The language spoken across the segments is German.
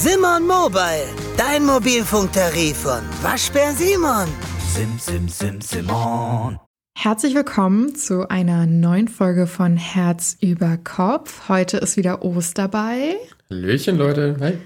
Simon Mobile, dein Mobilfunktarif von Waschbär Simon. Sim, sim, sim, Simon. Herzlich willkommen zu einer neuen Folge von Herz über Kopf. Heute ist wieder Ost dabei. Hallöchen, Leute. Hi.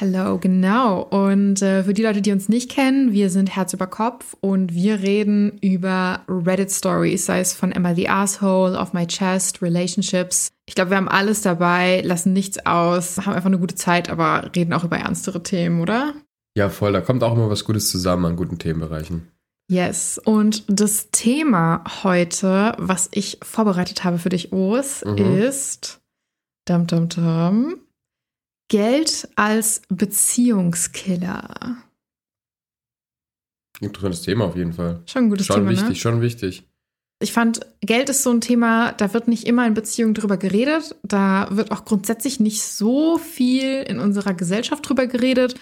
Hello, genau. Und äh, für die Leute, die uns nicht kennen, wir sind Herz über Kopf und wir reden über Reddit Stories, sei es von Emma the Asshole, Off My Chest, Relationships. Ich glaube, wir haben alles dabei, lassen nichts aus, haben einfach eine gute Zeit, aber reden auch über ernstere Themen, oder? Ja, voll. Da kommt auch immer was Gutes zusammen an guten Themenbereichen. Yes. Und das Thema heute, was ich vorbereitet habe für dich, Os, Mhm. ist dum, dum, dum, Geld als Beziehungskiller. Interessantes Thema auf jeden Fall. Schon ein gutes schon Thema, wichtig, ne? schon wichtig. Ich fand, Geld ist so ein Thema, da wird nicht immer in Beziehungen drüber geredet. Da wird auch grundsätzlich nicht so viel in unserer Gesellschaft drüber geredet.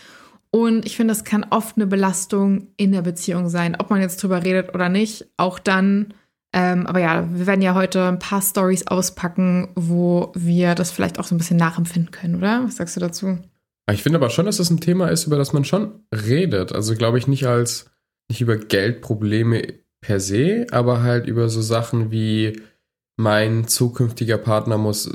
Und ich finde, das kann oft eine Belastung in der Beziehung sein, ob man jetzt drüber redet oder nicht. Auch dann. Ähm, aber ja, wir werden ja heute ein paar Stories auspacken, wo wir das vielleicht auch so ein bisschen nachempfinden können, oder? Was sagst du dazu? Ich finde aber schon, dass das ein Thema ist, über das man schon redet. Also glaube ich nicht als, nicht über Geldprobleme per se, aber halt über so Sachen wie mein zukünftiger Partner muss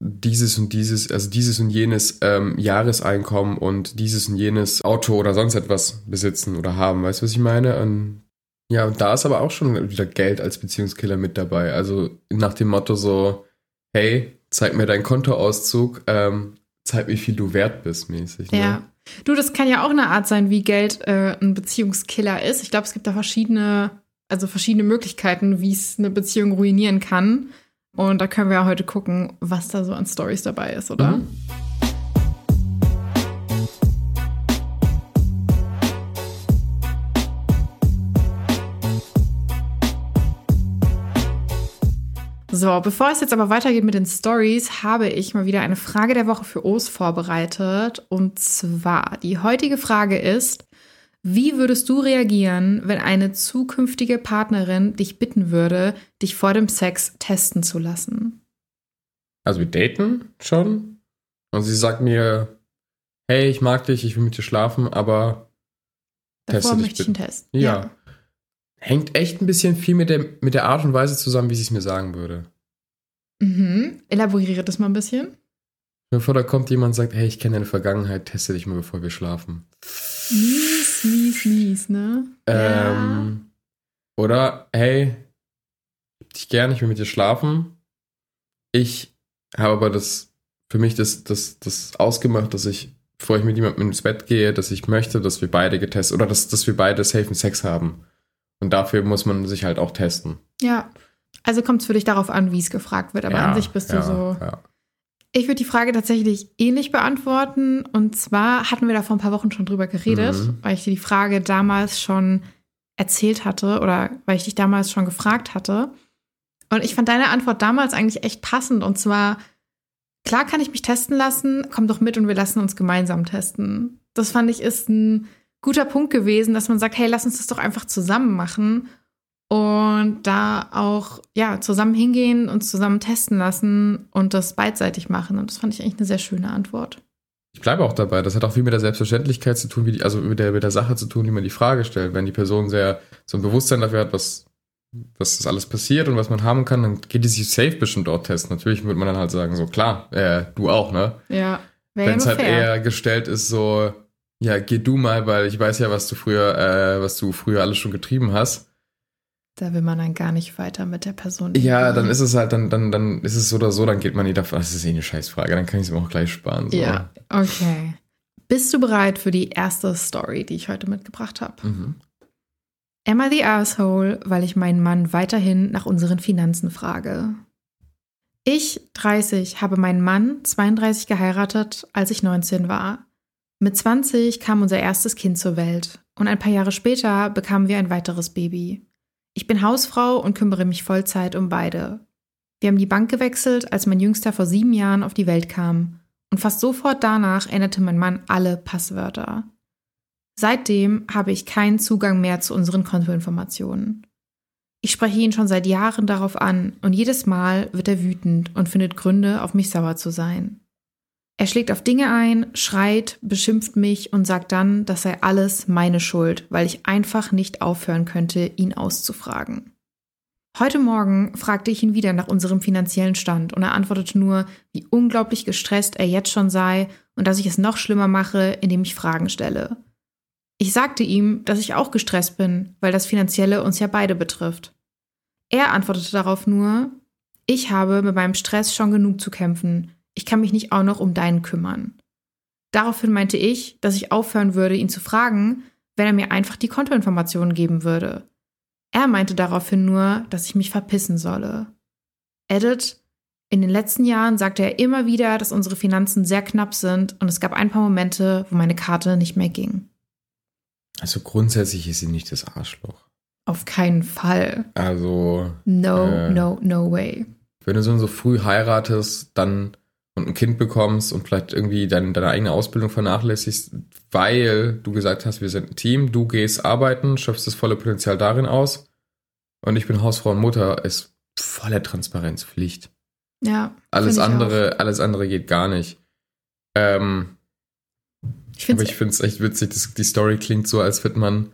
dieses und dieses, also dieses und jenes ähm, Jahreseinkommen und dieses und jenes Auto oder sonst etwas besitzen oder haben. Weißt du, was ich meine? Und ja, und da ist aber auch schon wieder Geld als Beziehungskiller mit dabei. Also nach dem Motto so, hey, zeig mir deinen Kontoauszug, ähm, zeig, wie viel du wert bist, mäßig. Ne? Ja. Du, das kann ja auch eine Art sein, wie Geld äh, ein Beziehungskiller ist. Ich glaube, es gibt da verschiedene, also verschiedene Möglichkeiten, wie es eine Beziehung ruinieren kann. Und da können wir ja heute gucken, was da so an Stories dabei ist, oder? Mhm. So, bevor es jetzt aber weitergeht mit den Stories, habe ich mal wieder eine Frage der Woche für Os vorbereitet. Und zwar, die heutige Frage ist, wie würdest du reagieren, wenn eine zukünftige Partnerin dich bitten würde, dich vor dem Sex testen zu lassen? Also wir daten schon und sie sagt mir, hey, ich mag dich, ich will mit dir schlafen, aber Davor Teste dich möchte ich einen bitte. Test. ja. Hängt echt ein bisschen viel mit der, mit der Art und Weise zusammen, wie sie es mir sagen würde. Mhm. Elaboriere das mal ein bisschen. Bevor da kommt jemand und sagt, hey, ich kenne deine Vergangenheit, teste dich mal, bevor wir schlafen. Mies, mies, mies, ne? Ähm, Oder, hey, dich gern, ich will mit dir schlafen. Ich habe aber das, für mich das, das, das ausgemacht, dass ich, bevor ich mit jemandem ins Bett gehe, dass ich möchte, dass wir beide getestet, oder dass, dass wir beide safen Sex haben. Und dafür muss man sich halt auch testen. Ja. Also kommt es für dich darauf an, wie es gefragt wird. Aber ja, an sich bist du ja, so. Ja. Ich würde die Frage tatsächlich ähnlich beantworten. Und zwar hatten wir da vor ein paar Wochen schon drüber geredet, Mhm. weil ich dir die Frage damals schon erzählt hatte oder weil ich dich damals schon gefragt hatte. Und ich fand deine Antwort damals eigentlich echt passend. Und zwar, klar kann ich mich testen lassen, komm doch mit und wir lassen uns gemeinsam testen. Das fand ich ist ein guter Punkt gewesen, dass man sagt, hey, lass uns das doch einfach zusammen machen und da auch ja zusammen hingehen und zusammen testen lassen und das beidseitig machen. Und das fand ich eigentlich eine sehr schöne Antwort. Ich bleibe auch dabei. Das hat auch viel mit der Selbstverständlichkeit zu tun, wie die, also mit der, mit der Sache zu tun, wie man die Frage stellt. Wenn die Person sehr so ein Bewusstsein dafür hat, was, was das alles passiert und was man haben kann, dann geht die sich safe bestimmt dort testen. Natürlich würde man dann halt sagen, so klar, äh, du auch, ne? Ja, Wenn es halt eher gestellt ist, so, ja, geh du mal, weil ich weiß ja, was du früher, äh, was du früher alles schon getrieben hast. Da will man dann gar nicht weiter mit der Person. Ja, reden. dann ist es halt, dann, dann, dann ist es so oder so, dann geht man nie davon. Das ist eh eine Scheißfrage, dann kann ich es mir auch gleich sparen. So. Ja, okay. Bist du bereit für die erste Story, die ich heute mitgebracht habe? Mhm. Emma the Asshole, weil ich meinen Mann weiterhin nach unseren Finanzen frage. Ich, 30, habe meinen Mann, 32, geheiratet, als ich 19 war. Mit 20 kam unser erstes Kind zur Welt und ein paar Jahre später bekamen wir ein weiteres Baby. Ich bin Hausfrau und kümmere mich Vollzeit um beide. Wir haben die Bank gewechselt, als mein Jüngster vor sieben Jahren auf die Welt kam. Und fast sofort danach änderte mein Mann alle Passwörter. Seitdem habe ich keinen Zugang mehr zu unseren Kontoinformationen. Ich spreche ihn schon seit Jahren darauf an und jedes Mal wird er wütend und findet Gründe, auf mich sauer zu sein. Er schlägt auf Dinge ein, schreit, beschimpft mich und sagt dann, das sei alles meine Schuld, weil ich einfach nicht aufhören könnte, ihn auszufragen. Heute Morgen fragte ich ihn wieder nach unserem finanziellen Stand und er antwortete nur, wie unglaublich gestresst er jetzt schon sei und dass ich es noch schlimmer mache, indem ich Fragen stelle. Ich sagte ihm, dass ich auch gestresst bin, weil das Finanzielle uns ja beide betrifft. Er antwortete darauf nur, ich habe mit meinem Stress schon genug zu kämpfen, ich kann mich nicht auch noch um deinen kümmern. Daraufhin meinte ich, dass ich aufhören würde, ihn zu fragen, wenn er mir einfach die Kontoinformationen geben würde. Er meinte daraufhin nur, dass ich mich verpissen solle. Edit, in den letzten Jahren sagte er immer wieder, dass unsere Finanzen sehr knapp sind und es gab ein paar Momente, wo meine Karte nicht mehr ging. Also grundsätzlich ist sie nicht das Arschloch. Auf keinen Fall. Also. No, äh, no, no way. Wenn du so, so früh heiratest, dann und ein Kind bekommst und vielleicht irgendwie dein, deine eigene Ausbildung vernachlässigst, weil du gesagt hast, wir sind ein Team, du gehst arbeiten, schöpfst das volle Potenzial darin aus und ich bin Hausfrau und Mutter, ist volle Transparenzpflicht. Ja. Alles andere, auch. alles andere geht gar nicht. Ähm, ich aber ich finde es echt witzig, das, die Story klingt so, als wird man,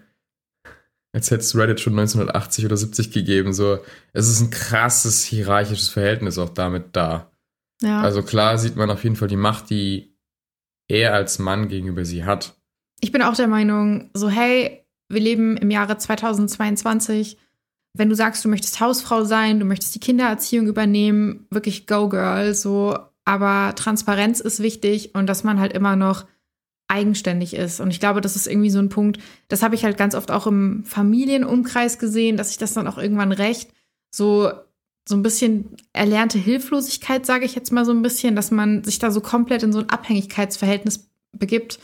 als hätte es Reddit schon 1980 oder 70 gegeben. So, es ist ein krasses hierarchisches Verhältnis auch damit da. Ja. Also klar sieht man auf jeden Fall die Macht, die er als Mann gegenüber sie hat. Ich bin auch der Meinung, so hey, wir leben im Jahre 2022. Wenn du sagst, du möchtest Hausfrau sein, du möchtest die Kindererziehung übernehmen, wirklich go girl, so. Aber Transparenz ist wichtig und dass man halt immer noch eigenständig ist. Und ich glaube, das ist irgendwie so ein Punkt, das habe ich halt ganz oft auch im Familienumkreis gesehen, dass sich das dann auch irgendwann recht so so ein bisschen erlernte Hilflosigkeit, sage ich jetzt mal so ein bisschen, dass man sich da so komplett in so ein Abhängigkeitsverhältnis begibt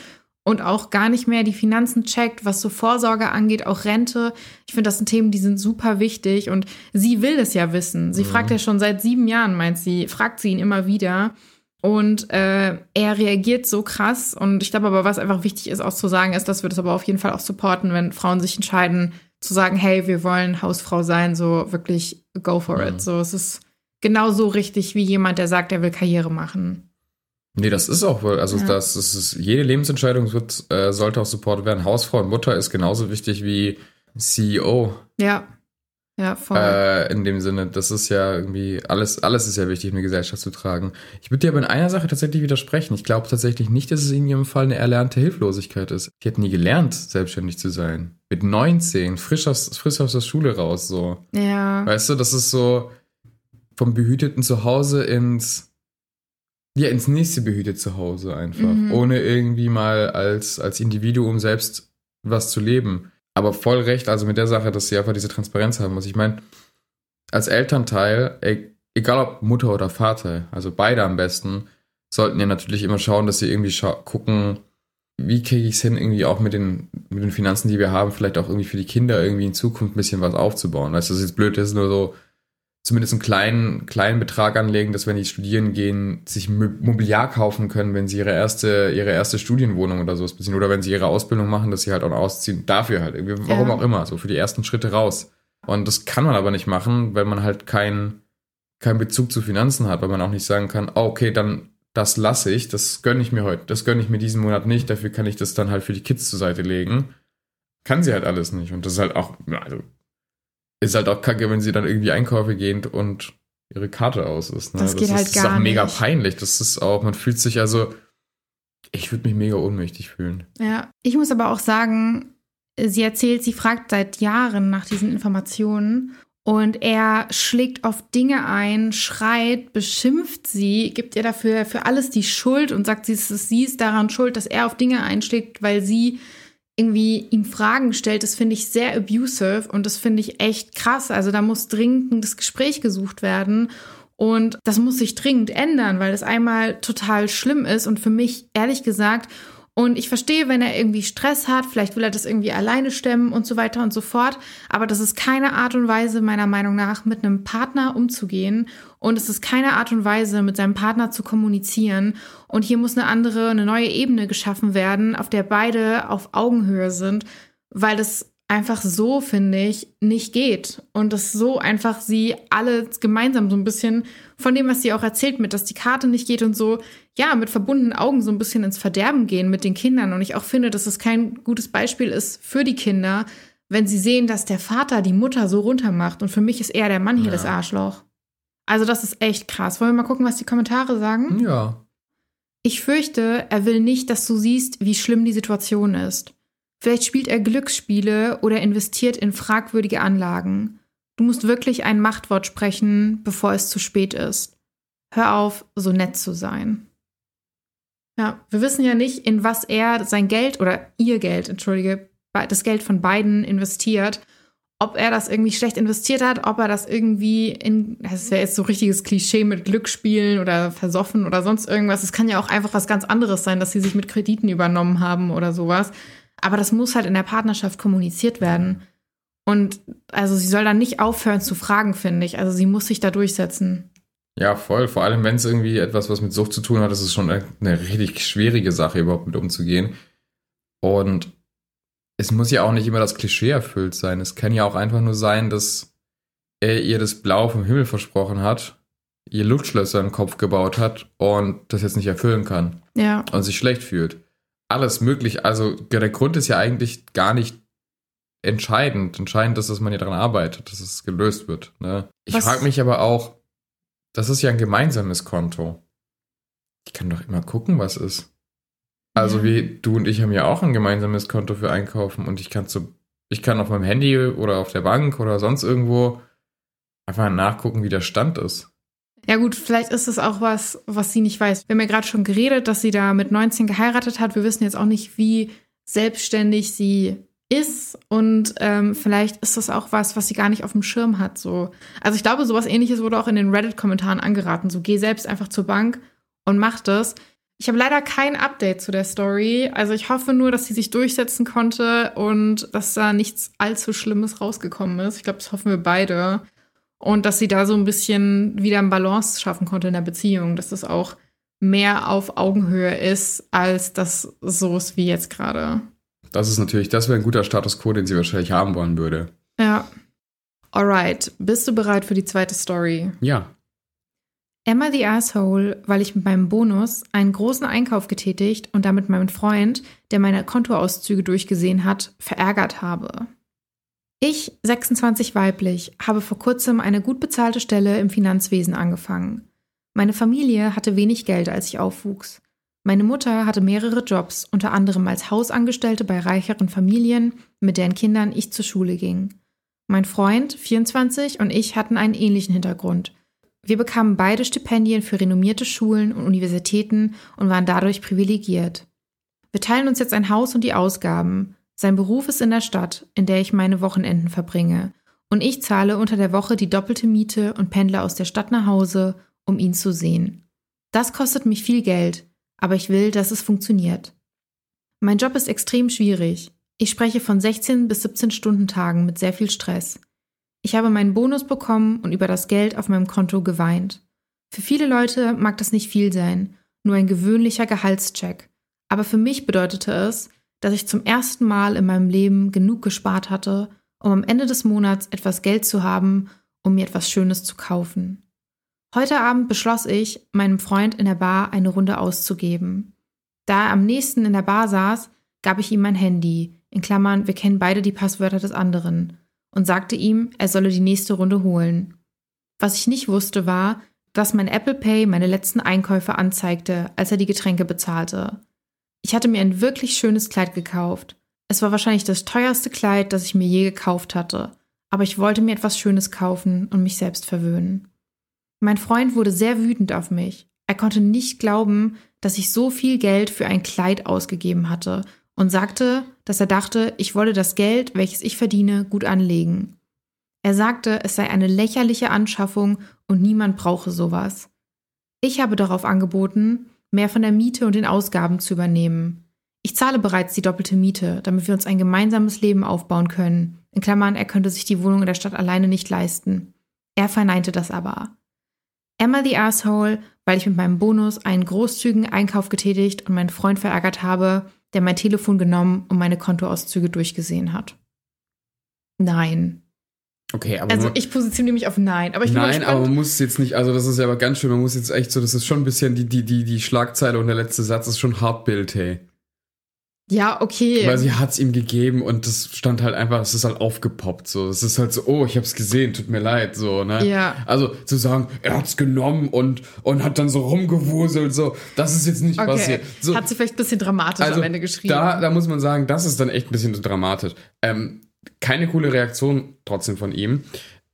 und auch gar nicht mehr die Finanzen checkt, was so Vorsorge angeht, auch Rente. Ich finde, das sind Themen, die sind super wichtig und sie will es ja wissen. Sie mhm. fragt ja schon seit sieben Jahren, meint sie, fragt sie ihn immer wieder. Und äh, er reagiert so krass. Und ich glaube aber, was einfach wichtig ist, auch zu sagen, ist, dass wir das aber auf jeden Fall auch supporten, wenn Frauen sich entscheiden, zu sagen, hey, wir wollen Hausfrau sein, so wirklich go for mhm. it. So, es ist genauso richtig wie jemand, der sagt, er will Karriere machen. Nee, das ist auch wohl, also ja. das, das ist, jede Lebensentscheidung wird, äh, sollte auch supportet werden. Hausfrau und Mutter ist genauso wichtig wie CEO. Ja. Ja, voll. Äh, in dem Sinne, das ist ja irgendwie, alles, alles ist ja wichtig, in der Gesellschaft zu tragen. Ich würde dir aber in einer Sache tatsächlich widersprechen. Ich glaube tatsächlich nicht, dass es in ihrem Fall eine erlernte Hilflosigkeit ist. Die hat nie gelernt, selbstständig zu sein. Mit 19, frisch aus, frisch aus der Schule raus, so. Ja. Weißt du, das ist so vom behüteten Zuhause ins, ja, ins nächste behütete Zuhause einfach. Mhm. Ohne irgendwie mal als, als Individuum selbst was zu leben aber voll recht, also mit der Sache, dass sie einfach diese Transparenz haben muss. Ich meine, als Elternteil, egal ob Mutter oder Vater, also beide am besten, sollten ja natürlich immer schauen, dass sie irgendwie gucken, wie kriege ich es hin, irgendwie auch mit den, mit den Finanzen, die wir haben, vielleicht auch irgendwie für die Kinder irgendwie in Zukunft ein bisschen was aufzubauen. Weißt du, das ist jetzt blöd, das ist nur so, zumindest einen kleinen, kleinen Betrag anlegen, dass wenn die studieren gehen, sich Mobiliar kaufen können, wenn sie ihre erste, ihre erste Studienwohnung oder sowas beziehen. Oder wenn sie ihre Ausbildung machen, dass sie halt auch ausziehen. Dafür halt. Irgendwie, warum ja. auch immer. So für die ersten Schritte raus. Und das kann man aber nicht machen, weil man halt keinen keinen Bezug zu Finanzen hat, weil man auch nicht sagen kann, oh, okay, dann das lasse ich, das gönne ich mir heute, das gönne ich mir diesen Monat nicht, dafür kann ich das dann halt für die Kids zur Seite legen. Kann sie halt alles nicht. Und das ist halt auch, also ist halt auch kacke, wenn sie dann irgendwie Einkäufe gehen und ihre Karte aus ist. Ne? Das, geht das halt ist, gar auch mega nicht. peinlich. Das ist auch, man fühlt sich also, ich würde mich mega ohnmächtig fühlen. Ja, ich muss aber auch sagen, sie erzählt, sie fragt seit Jahren nach diesen Informationen und er schlägt auf Dinge ein, schreit, beschimpft sie, gibt ihr dafür für alles die Schuld und sagt, sie ist, sie ist daran schuld, dass er auf Dinge einschlägt, weil sie irgendwie ihm Fragen stellt, das finde ich sehr abusive und das finde ich echt krass. Also da muss dringend das Gespräch gesucht werden und das muss sich dringend ändern, weil das einmal total schlimm ist und für mich ehrlich gesagt und ich verstehe, wenn er irgendwie Stress hat, vielleicht will er das irgendwie alleine stemmen und so weiter und so fort. Aber das ist keine Art und Weise, meiner Meinung nach, mit einem Partner umzugehen. Und es ist keine Art und Weise, mit seinem Partner zu kommunizieren. Und hier muss eine andere, eine neue Ebene geschaffen werden, auf der beide auf Augenhöhe sind. Weil das einfach so, finde ich, nicht geht. Und dass so einfach sie alle gemeinsam so ein bisschen von dem, was sie auch erzählt, mit, dass die Karte nicht geht und so, ja, mit verbundenen Augen so ein bisschen ins Verderben gehen mit den Kindern. Und ich auch finde, dass es kein gutes Beispiel ist für die Kinder, wenn sie sehen, dass der Vater die Mutter so runtermacht. Und für mich ist eher der Mann hier Ja. das Arschloch. Also das ist echt krass. Wollen wir mal gucken, was die Kommentare sagen? Ja. Ich fürchte, er will nicht, dass du siehst, wie schlimm die Situation ist. Vielleicht spielt er Glücksspiele oder investiert in fragwürdige Anlagen. Du musst wirklich ein Machtwort sprechen, bevor es zu spät ist. Hör auf, so nett zu sein. Ja, wir wissen ja nicht, in was er sein Geld oder ihr Geld, entschuldige, das Geld von beiden investiert. Ob er das irgendwie schlecht investiert hat, ob er das irgendwie in, das wäre jetzt so richtiges Klischee mit Glücksspielen oder versoffen oder sonst irgendwas. Es kann ja auch einfach was ganz anderes sein, dass sie sich mit Krediten übernommen haben oder sowas. Aber das muss halt in der Partnerschaft kommuniziert werden. Und also sie soll dann nicht aufhören zu fragen, finde ich. Also sie muss sich da durchsetzen. Ja, voll. Vor allem, wenn es irgendwie etwas, was mit Sucht zu tun hat, ist es schon eine richtig schwierige Sache, überhaupt mit umzugehen. Und es muss ja auch nicht immer das Klischee erfüllt sein. Es kann ja auch einfach nur sein, dass er ihr das Blau vom Himmel versprochen hat, ihr Luftschlösser im Kopf gebaut hat und das jetzt nicht erfüllen kann Ja. und sich schlecht fühlt. Alles möglich. Also der Grund ist ja eigentlich gar nicht entscheidend. Entscheidend ist, dass man ja daran arbeitet, dass es gelöst wird. Ne? Ich frage mich aber auch, das ist ja ein gemeinsames Konto. Ich kann doch immer gucken, was ist. Also Ja. wie du und ich haben ja auch ein gemeinsames Konto für Einkaufen und ich kann so, ich kann auf meinem Handy oder auf der Bank oder sonst irgendwo einfach nachgucken, wie der Stand ist. Ja gut, vielleicht ist es auch was, was sie nicht weiß. Wir haben ja gerade schon geredet, dass sie da mit 19 geheiratet hat. Wir wissen jetzt auch nicht, wie selbstständig sie ist und ähm, vielleicht ist das auch was, was sie gar nicht auf dem Schirm hat. So, also ich glaube, sowas Ähnliches wurde auch in den Reddit-Kommentaren angeraten. So, geh selbst einfach zur Bank und mach das. Ich habe leider kein Update zu der Story. Also ich hoffe nur, dass sie sich durchsetzen konnte und dass da nichts allzu Schlimmes rausgekommen ist. Ich glaube, das hoffen wir beide. Und dass sie da so ein bisschen wieder ein Balance schaffen konnte in der Beziehung, dass das auch mehr auf Augenhöhe ist, als das so ist wie jetzt gerade. Das ist natürlich, das wäre ein guter Status quo, den sie wahrscheinlich haben wollen würde. Ja. Alright, bist du bereit für die zweite Story? Ja. Emma the Asshole, weil ich mit meinem Bonus einen großen Einkauf getätigt und damit meinen Freund, der meine Kontoauszüge durchgesehen hat, verärgert habe. Ich, 26 weiblich, habe vor kurzem eine gut bezahlte Stelle im Finanzwesen angefangen. Meine Familie hatte wenig Geld, als ich aufwuchs. Meine Mutter hatte mehrere Jobs, unter anderem als Hausangestellte bei reicheren Familien, mit deren Kindern ich zur Schule ging. Mein Freund, 24, und ich hatten einen ähnlichen Hintergrund. Wir bekamen beide Stipendien für renommierte Schulen und Universitäten und waren dadurch privilegiert. Wir teilen uns jetzt ein Haus und die Ausgaben. Sein Beruf ist in der Stadt, in der ich meine Wochenenden verbringe. Und ich zahle unter der Woche die doppelte Miete und pendle aus der Stadt nach Hause, um ihn zu sehen. Das kostet mich viel Geld, aber ich will, dass es funktioniert. Mein Job ist extrem schwierig. Ich spreche von 16 bis 17 Stunden Tagen mit sehr viel Stress. Ich habe meinen Bonus bekommen und über das Geld auf meinem Konto geweint. Für viele Leute mag das nicht viel sein, nur ein gewöhnlicher Gehaltscheck. Aber für mich bedeutete es, dass ich zum ersten Mal in meinem Leben genug gespart hatte, um am Ende des Monats etwas Geld zu haben, um mir etwas Schönes zu kaufen. Heute Abend beschloss ich, meinem Freund in der Bar eine Runde auszugeben. Da er am nächsten in der Bar saß, gab ich ihm mein Handy, in Klammern, wir kennen beide die Passwörter des anderen, und sagte ihm, er solle die nächste Runde holen. Was ich nicht wusste war, dass mein Apple Pay meine letzten Einkäufe anzeigte, als er die Getränke bezahlte. Ich hatte mir ein wirklich schönes Kleid gekauft. Es war wahrscheinlich das teuerste Kleid, das ich mir je gekauft hatte, aber ich wollte mir etwas Schönes kaufen und mich selbst verwöhnen. Mein Freund wurde sehr wütend auf mich. Er konnte nicht glauben, dass ich so viel Geld für ein Kleid ausgegeben hatte und sagte, dass er dachte, ich wolle das Geld, welches ich verdiene, gut anlegen. Er sagte, es sei eine lächerliche Anschaffung und niemand brauche sowas. Ich habe darauf angeboten, mehr von der Miete und den Ausgaben zu übernehmen. Ich zahle bereits die doppelte Miete, damit wir uns ein gemeinsames Leben aufbauen können. In Klammern, er könnte sich die Wohnung in der Stadt alleine nicht leisten. Er verneinte das aber. Emma the Asshole, weil ich mit meinem Bonus einen großzügigen Einkauf getätigt und meinen Freund verärgert habe, der mein Telefon genommen und meine Kontoauszüge durchgesehen hat. Nein. Okay, aber Also ich positioniere mich auf Nein. Aber ich bin nein, aber man muss jetzt nicht, also das ist ja aber ganz schön, man muss jetzt echt so, das ist schon ein bisschen die, die, die, die Schlagzeile und der letzte Satz ist schon Hartbild, hey. ja, okay. Weil sie hat's ihm gegeben und das stand halt einfach, es ist halt aufgepoppt, so. Es ist halt so, oh, ich hab's gesehen, tut mir leid, so, ne? Ja. Also zu sagen, er hat's genommen und, und hat dann so rumgewuselt, so, das ist jetzt nicht okay. passiert. So, Hat sie vielleicht ein bisschen dramatisch also am Ende geschrieben. Da, da muss man sagen, das ist dann echt ein bisschen dramatisch. Ähm, keine coole Reaktion trotzdem von ihm.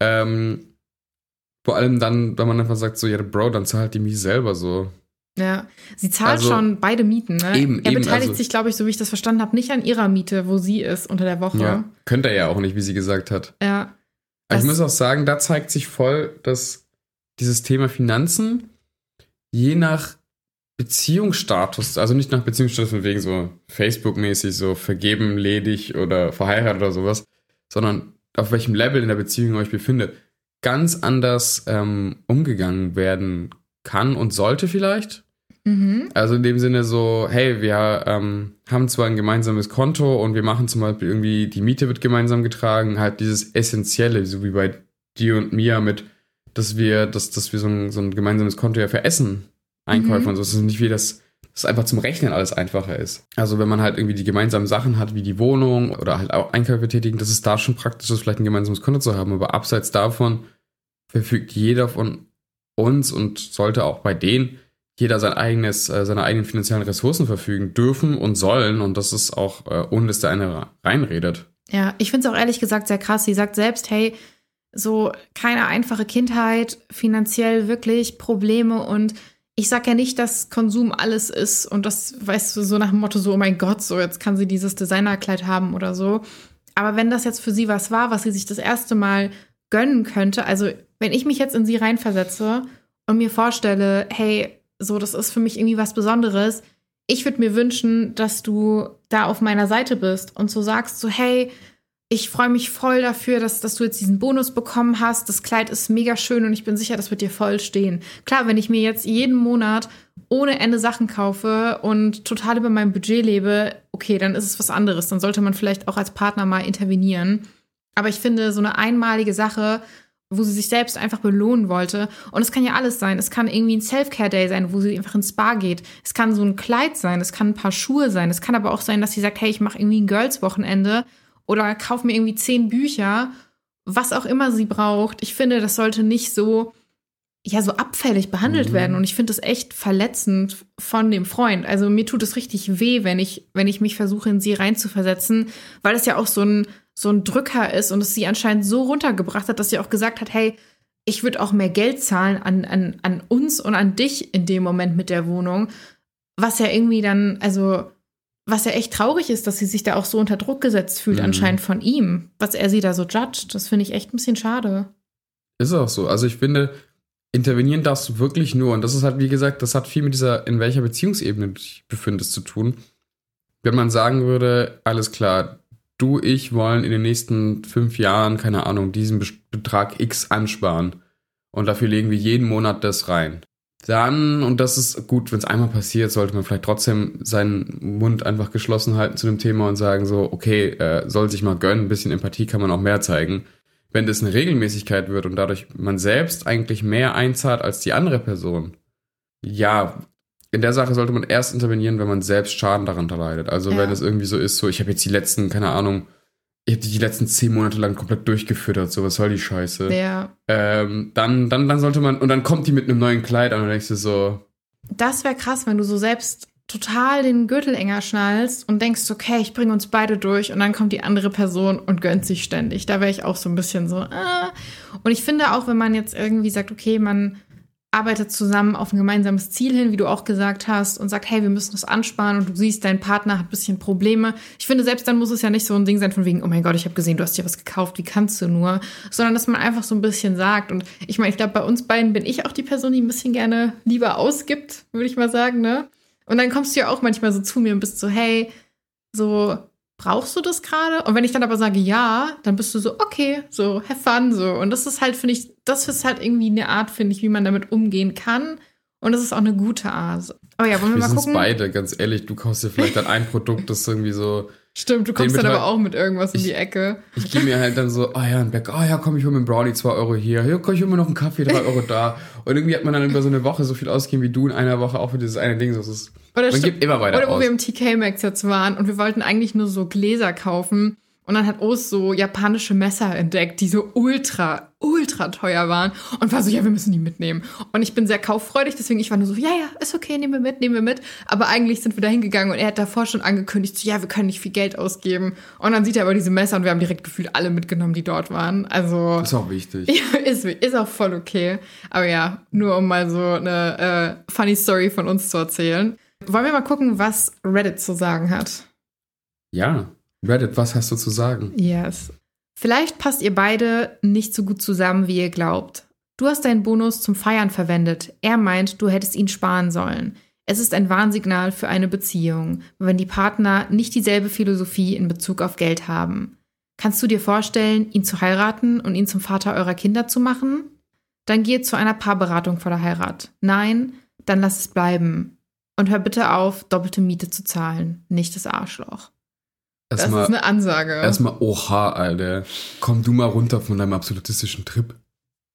Ähm, vor allem dann, wenn man einfach sagt, so, ja, Bro, dann zahlt die Miete selber so. Ja, sie zahlt Also- schon beide Mieten, ne? Eben, er eben, beteiligt also- sich, glaube ich, so wie ich das verstanden habe, nicht an ihrer Miete, wo sie ist unter der Woche. Ja. Könnte er ja auch nicht, wie sie gesagt hat. Ja. Aber ich muss auch sagen, da zeigt sich voll, dass dieses Thema Finanzen je nach Beziehungsstatus, also nicht nach Beziehungsstatus von wegen so Facebook-mäßig, so vergeben, ledig oder verheiratet oder sowas, sondern auf welchem Level in der Beziehung ihr euch befindet, ganz anders ähm, umgegangen werden kann und sollte vielleicht. Mhm. Also in dem Sinne so, hey, wir ähm, haben zwar ein gemeinsames Konto und wir machen zum Beispiel irgendwie, die Miete wird gemeinsam getragen, halt dieses Essentielle, so wie bei dir und mir mit, dass wir, dass, dass wir so ein, so ein gemeinsames Konto ja für Essen Einkäufe Mhm. und so. Es ist nicht wie das, dass einfach zum Rechnen alles einfacher ist. Also wenn man halt irgendwie die gemeinsamen Sachen hat, wie die Wohnung oder halt auch Einkäufe tätigen, dass es da schon praktisch ist, vielleicht ein gemeinsames Konto zu haben. Aber abseits davon verfügt jeder von uns und sollte auch bei denen jeder sein eigenes, äh, seine eigenen finanziellen Ressourcen verfügen dürfen und sollen. Und das ist auch, äh, ohne dass der eine reinredet. Ja, ich finde es auch ehrlich gesagt sehr krass. Sie sagt selbst, hey, so keine einfache Kindheit, finanziell wirklich Probleme und ich sag ja nicht, dass Konsum alles ist und das, weißt du, so nach dem Motto, so, oh mein Gott, so jetzt kann sie dieses Designerkleid haben oder so. Aber wenn das jetzt für sie was war, was sie sich das erste Mal gönnen könnte, also wenn ich mich jetzt in sie reinversetze und mir vorstelle, hey, so, das ist für mich irgendwie was Besonderes, ich würde mir wünschen, dass du da auf meiner Seite bist und so sagst, so, hey, ich freue mich voll dafür, dass, dass du jetzt diesen Bonus bekommen hast. Das Kleid ist mega schön und ich bin sicher, das wird dir voll stehen. Klar, wenn ich mir jetzt jeden Monat ohne Ende Sachen kaufe und total über mein Budget lebe, okay, dann ist es was anderes. Dann sollte man vielleicht auch als Partner mal intervenieren. Aber ich finde, so eine einmalige Sache, wo sie sich selbst einfach belohnen wollte. Und es kann ja alles sein. Es kann irgendwie ein Self-Care-Day sein, wo sie einfach ins Spa geht. Es kann so ein Kleid sein, es kann ein paar Schuhe sein. Es kann aber auch sein, dass sie sagt, hey, ich mache irgendwie ein Girls-Wochenende oder kauf mir irgendwie zehn Bücher, was auch immer sie braucht. Ich finde, das sollte nicht so, ja, so abfällig behandelt Mhm. werden. Und ich finde das echt verletzend von dem Freund. Also mir tut es richtig weh, wenn ich, wenn ich mich versuche, in sie reinzuversetzen, weil es ja auch so ein, so ein Drücker ist und es sie anscheinend so runtergebracht hat, dass sie auch gesagt hat, hey, ich würde auch mehr Geld zahlen an, an, an uns und an dich in dem Moment mit der Wohnung. Was ja irgendwie dann, also, was ja echt traurig ist, dass sie sich da auch so unter Druck gesetzt fühlt, Mhm. anscheinend von ihm, was er sie da so judgt. Das finde ich echt ein bisschen schade. Ist auch so. Also ich finde, intervenieren darfst du wirklich nur. Und das ist halt, wie gesagt, das hat viel mit dieser, in welcher Beziehungsebene du dich befindest, zu tun. Wenn man sagen würde, alles klar, du, ich wollen in den nächsten fünf Jahren, keine Ahnung, diesen Be Betrag X ansparen. Und dafür legen wir jeden Monat das rein. Dann, und das ist gut, wenn es einmal passiert, sollte man vielleicht trotzdem seinen Mund einfach geschlossen halten zu dem Thema und sagen so, okay, äh, soll sich mal gönnen, ein bisschen Empathie kann man auch mehr zeigen. Wenn das eine Regelmäßigkeit wird und dadurch man selbst eigentlich mehr einzahlt als die andere Person, ja, in der Sache sollte man erst intervenieren, wenn man selbst Schaden daran leidet. Also Ja. wenn es irgendwie so ist, so ich habe jetzt die letzten, keine Ahnung, ich habe die letzten zehn Monate lang komplett durchgefüttert, so was soll die Scheiße. Ja. Ähm, dann, dann, dann sollte man, und dann kommt die mit einem neuen Kleid an und denkst du so, Das wäre krass, wenn du so selbst total den Gürtel enger schnallst und denkst, okay, ich bringe uns beide durch und dann kommt die andere Person und gönnt sich ständig. Da wäre ich auch so ein bisschen so. Ah. Und ich finde auch, wenn man jetzt irgendwie sagt, okay, man arbeitet zusammen auf ein gemeinsames Ziel hin, wie du auch gesagt hast, und sagt, hey, wir müssen das ansparen und du siehst, dein Partner hat ein bisschen Probleme. Ich finde, selbst dann muss es ja nicht so ein Ding sein von wegen, oh mein Gott, ich habe gesehen, du hast dir was gekauft, wie kannst du nur? Sondern dass man einfach so ein bisschen sagt. Und ich meine, ich glaube, bei uns beiden bin ich auch die Person, die ein bisschen gerne lieber ausgibt, würde ich mal sagen, ne? Und dann kommst du ja auch manchmal so zu mir und bist so, hey, so, brauchst du das gerade? Und wenn ich dann aber sage ja, dann bist du so, okay, so, have fun, so. Und das ist halt, finde ich, das ist halt irgendwie eine Art, finde ich, wie man damit umgehen kann. Und das ist auch eine gute Art. Aber ja, wollen wir, wir mal sind gucken? beide, ganz ehrlich, du kaufst dir vielleicht dann ein Produkt, das irgendwie so Stimmt, du kommst dann aber Betrag- auch mit irgendwas in Ich- die Ecke. Ich gehe mir halt dann so, ah ja, ein Bäcker, ah ja, komm, ich hol mir einen Brownie, 2 Euro hier, hier, komm, ich hol mir noch einen Kaffee, 3 Euro da. Und irgendwie hat man dann über so eine Woche so viel ausgegeben wie du in einer Woche auch für dieses eine Ding. So, es ist, Oder man gibt immer weiter Oder wo aus. wir im TK Maxx jetzt waren und wir wollten eigentlich nur so Gläser kaufen. Und dann hat Ost so japanische Messer entdeckt, die so ultra, ultra teuer waren. Und war so, ja, wir müssen die mitnehmen. Und ich bin sehr kauffreudig, deswegen ich war nur so, ja, ja, ist okay, nehmen wir mit, nehmen wir mit. Aber eigentlich sind wir da hingegangen und er hat davor schon angekündigt, so, ja, wir können nicht viel Geld ausgeben. Und dann sieht er aber diese Messer und wir haben direkt gefühlt alle mitgenommen, die dort waren. Also. ist auch wichtig. Ja, ist, ist auch voll okay. Aber ja, nur um mal so eine äh, funny Story von uns zu erzählen. Wollen wir mal gucken, was Reddit zu sagen hat? Ja. Reddit, was hast du zu sagen? Yes. Vielleicht passt ihr beide nicht so gut zusammen, wie ihr glaubt. Du hast deinen Bonus zum Feiern verwendet. Er meint, du hättest ihn sparen sollen. Es ist ein Warnsignal für eine Beziehung, wenn die Partner nicht dieselbe Philosophie in Bezug auf Geld haben. Kannst du dir vorstellen, ihn zu heiraten und ihn zum Vater eurer Kinder zu machen? Dann gehe zu einer Paarberatung vor der Heirat. Nein, dann lass es bleiben. Und hör bitte auf, doppelte Miete zu zahlen, nicht das Arschloch. Das Erstmal, ist eine Ansage. erstmal, oha, Alter. Komm du mal runter von deinem absolutistischen Trip.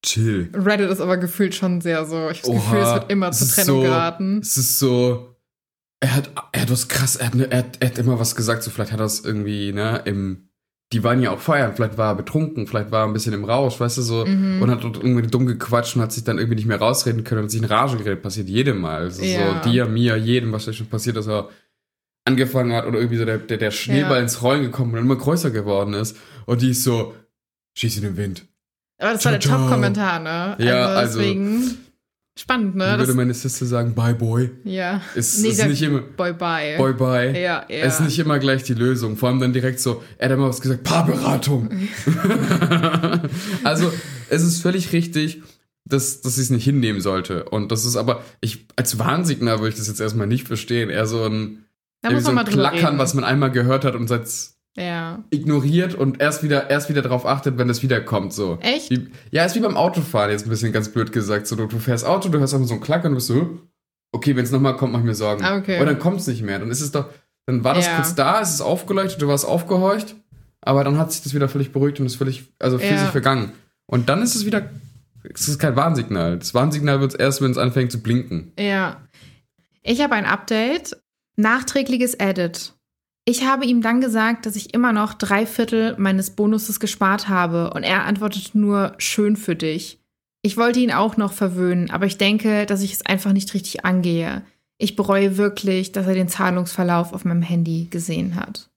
Chill. Reddit ist aber gefühlt schon sehr so. Ich habe das Gefühl, es wird immer zur Trennung so, geraten. Es ist so. Er hat, er hat was krass, er hat, ne, er, hat, er hat immer was gesagt, so vielleicht hat er es irgendwie, ne, im. Die waren ja auch feiern, vielleicht war er betrunken, vielleicht war er ein bisschen im Rausch, weißt du, so, Mhm. und hat dort irgendwie dumm gequatscht und hat sich dann irgendwie nicht mehr rausreden können und sich in Rage geredet. Passiert jedem mal. Also Ja. so, dir, mir, jedem, was schon passiert, dass er angefangen hat oder irgendwie so der, der, der Schneeball Ja. ins Rollen gekommen und immer größer geworden ist. Und die ist so, schieß in den Wind. Aber das war der Ciao, ciao. Top-Kommentar, ne? Ja, also- deswegen. Spannend, ne? würde Das, meine Sister sagen, bye boy. ja. Ist, Nee, ist nicht immer, Bye bye. boy bye. Ja, ja. Ist nicht immer gleich die Lösung. Vor allem dann direkt so, er hat immer was gesagt, Paarberatung. also, es ist völlig richtig, dass, dass sie es nicht hinnehmen sollte. Und das ist aber, ich, als Warnsignal würde ich das jetzt erstmal nicht verstehen. Eher so ein, da muss so ein mal Klackern, reden. was man einmal gehört hat und seit Ja. ignoriert und erst wieder, erst wieder darauf achtet, wenn es wiederkommt, so. Echt? Wie, ja, ist wie beim Autofahren, jetzt ein bisschen ganz blöd gesagt. So, du, du fährst Auto, du hörst einfach so ein Klackern und bist so, okay, wenn es nochmal kommt, mach ich mir Sorgen. Ah, okay. Aber dann kommt es nicht mehr. Dann ist es doch, dann war das Ja. kurz da, es ist aufgeleuchtet, du warst aufgehorcht, aber dann hat sich das wieder völlig beruhigt und ist völlig, also für Ja. sich vergangen. Und dann ist es wieder, es ist kein Warnsignal. Das Warnsignal wird es erst, wenn es anfängt zu blinken. Ja. Ich habe ein Update. Nachträgliches Edit. Ich habe ihm dann gesagt, dass ich immer noch drei Viertel meines Bonuses gespart habe und er antwortet nur schön für dich. Ich wollte ihn auch noch verwöhnen, aber ich denke, dass ich es einfach nicht richtig angehe. Ich bereue wirklich, dass er den Zahlungsverlauf auf meinem Handy gesehen hat.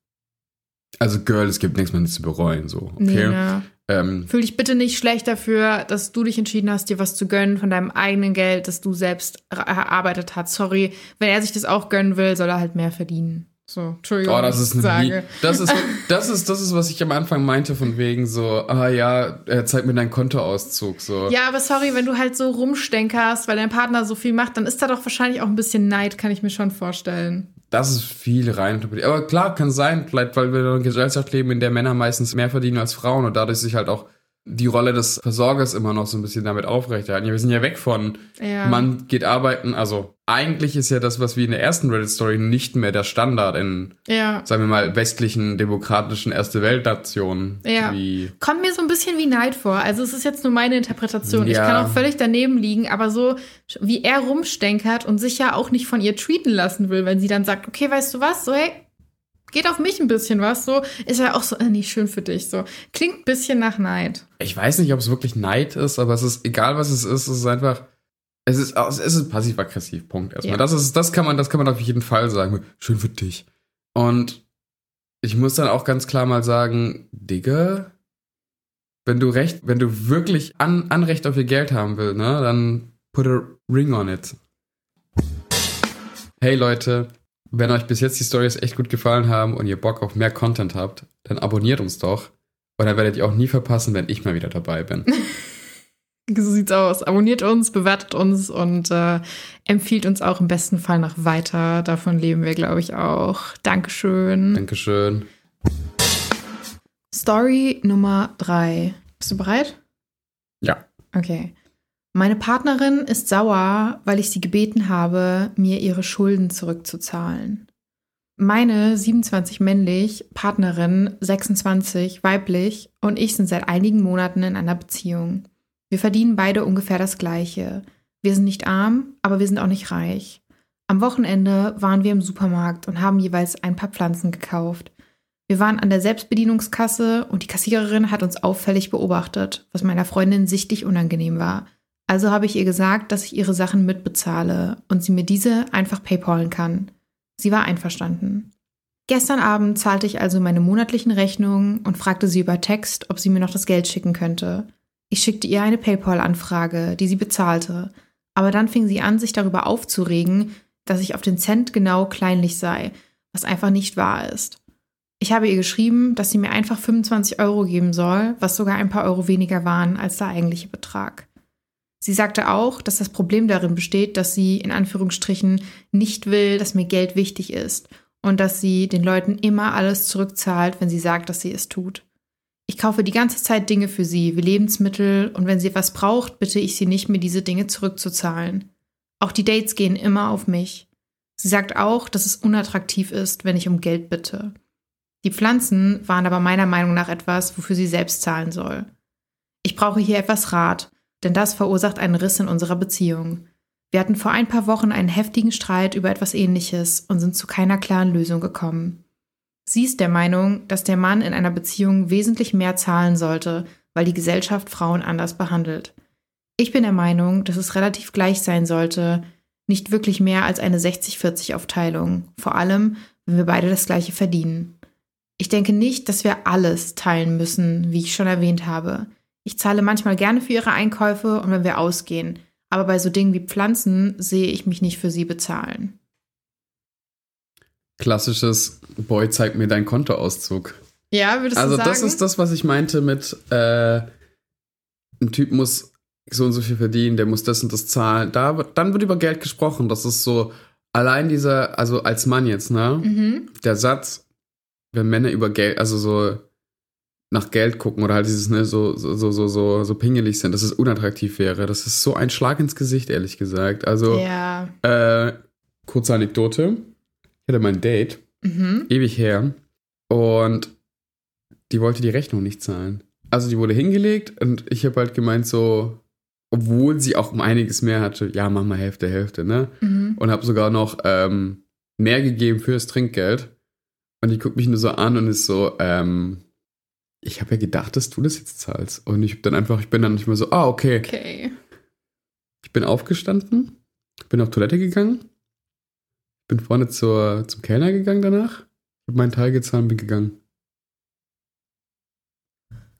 Also, Girl, es gibt nichts mehr zu bereuen, so. Okay. Nee, ne? ähm, Fühl dich bitte nicht schlecht dafür, dass du dich entschieden hast, dir was zu gönnen von deinem eigenen Geld, das du selbst er- erarbeitet hast. Sorry, wenn er sich das auch gönnen will, soll er halt mehr verdienen. So, Entschuldigung, Oh, das ist eine sage. das ist das ist das ist was ich am Anfang meinte von wegen so ah ja äh, zeig mir deinen Kontoauszug so Ja, aber sorry, wenn du halt so rumstenkerst, weil dein Partner so viel macht, dann ist da doch wahrscheinlich auch ein bisschen Neid, kann ich mir schon vorstellen. das ist viel rein aber klar kann sein vielleicht weil wir in einer Gesellschaft leben in der Männer meistens mehr verdienen als Frauen und dadurch sich halt auch die Rolle des Versorgers immer noch so ein bisschen damit aufrechterhalten. Ja, wir sind ja weg von Ja. man geht arbeiten, also eigentlich ist ja das, was wie in der ersten Reddit-Story nicht mehr der Standard in, Ja. sagen wir mal, westlichen, demokratischen Erste Welt-Nationen. Ja. Kommt mir so ein bisschen wie Neid vor. Also es ist jetzt nur meine Interpretation. Ich Ja. kann auch völlig daneben liegen, aber so wie er rumstenkert und sich ja auch nicht von ihr treaten lassen will, wenn sie dann sagt, okay, weißt du was, so hey, geht auf mich ein bisschen was, so ist er auch so, äh, nicht schön für dich, so klingt ein bisschen nach Neid. ich weiß nicht, ob es wirklich Neid ist, aber es ist egal, was es ist, es ist einfach, es ist, es ist passiv-aggressiv, Punkt erstmal. Ja. Das ist, das kann man, das kann man auf jeden Fall sagen. Schön für dich. Und ich muss dann auch ganz klar mal sagen, Digga, wenn du recht, wenn du wirklich an, Anrecht auf ihr Geld haben willst, ne, dann put a ring on it. Hey Leute, wenn euch bis jetzt die Stories echt gut gefallen haben und ihr Bock auf mehr Content habt, dann abonniert uns doch. Und dann werdet ihr auch nie verpassen, wenn ich mal wieder dabei bin. So sieht's aus. Abonniert uns, bewertet uns und äh, empfiehlt uns auch im besten Fall noch weiter. Davon leben wir, glaube ich, auch. Dankeschön. Dankeschön. Story Nummer drei. Bist du bereit? Ja. Okay. Meine Partnerin ist sauer, weil ich sie gebeten habe, mir ihre Schulden zurückzuzahlen. Meine 27 männlich, Partnerin 26 weiblich und ich sind seit einigen Monaten in einer Beziehung. Wir verdienen beide ungefähr das Gleiche. Wir sind nicht arm, aber wir sind auch nicht reich. Am Wochenende waren wir im Supermarkt und haben jeweils ein paar Pflanzen gekauft. Wir waren an der Selbstbedienungskasse und die Kassiererin hat uns auffällig beobachtet, was meiner Freundin sichtlich unangenehm war. Also habe ich ihr gesagt, dass ich ihre Sachen mitbezahle und sie mir diese einfach paypalen kann. Sie war einverstanden. Gestern Abend zahlte ich also meine monatlichen Rechnungen und fragte sie über Text, ob sie mir noch das Geld schicken könnte. Ich schickte ihr eine PayPal-Anfrage, die sie bezahlte, aber dann fing sie an, sich darüber aufzuregen, dass ich auf den Cent genau kleinlich sei, was einfach nicht wahr ist. Ich habe ihr geschrieben, dass sie mir einfach 25 Euro geben soll, was sogar ein paar Euro weniger waren als der eigentliche Betrag. Sie sagte auch, dass das Problem darin besteht, dass sie in Anführungsstrichen nicht will, dass mir Geld wichtig ist und dass sie den Leuten immer alles zurückzahlt, wenn sie sagt, dass sie es tut. Ich kaufe die ganze Zeit Dinge für sie, wie Lebensmittel, und wenn sie etwas braucht, bitte ich sie nicht, mir diese Dinge zurückzuzahlen. Auch die Dates gehen immer auf mich. Sie sagt auch, dass es unattraktiv ist, wenn ich um Geld bitte. Die Pflanzen waren aber meiner Meinung nach etwas, wofür sie selbst zahlen soll. Ich brauche hier etwas Rat, denn das verursacht einen Riss in unserer Beziehung. Wir hatten vor ein paar Wochen einen heftigen Streit über etwas Ähnliches und sind zu keiner klaren Lösung gekommen. Sie ist der Meinung, dass der Mann in einer Beziehung wesentlich mehr zahlen sollte, weil die Gesellschaft Frauen anders behandelt. Ich bin der Meinung, dass es relativ gleich sein sollte, nicht wirklich mehr als eine 60-40 Aufteilung, vor allem, wenn wir beide das gleiche verdienen. Ich denke nicht, dass wir alles teilen müssen, wie ich schon erwähnt habe. Ich zahle manchmal gerne für ihre Einkäufe und wenn wir ausgehen, aber bei so Dingen wie Pflanzen sehe ich mich nicht für sie bezahlen. Klassisches Boy, zeig mir deinen Kontoauszug. Ja, würdest also du sagen? das ist das, was ich meinte mit äh, ein Typ muss so und so viel verdienen, der muss das und das zahlen. Da, dann wird über Geld gesprochen. Das ist so allein dieser, also als Mann jetzt, ne? Mhm. Der Satz, wenn Männer über Geld, also so nach Geld gucken oder halt dieses, ne, so, so, so, so, so, so pingelig sind, dass es unattraktiv wäre. Das ist so ein Schlag ins Gesicht, ehrlich gesagt. Also, Ja. äh, kurze Anekdote. Ich hatte mein Date, Mhm. ewig her, und die wollte die Rechnung nicht zahlen. Also die wurde hingelegt und ich habe halt gemeint so, obwohl sie auch um einiges mehr hatte, ja, mach mal Hälfte, Hälfte, ne? Mhm. Und habe sogar noch ähm, mehr gegeben fürs Trinkgeld. Und die guckt mich nur so an und ist so, ähm, ich habe ja gedacht, dass du das jetzt zahlst. Und ich hab dann einfach, ich bin dann nicht mehr so, ah, okay. Okay. Ich bin aufgestanden, bin auf Toilette gegangen, bin vorne zur, zum Kellner gegangen danach, hab meinen Teil gezahlt und bin gegangen.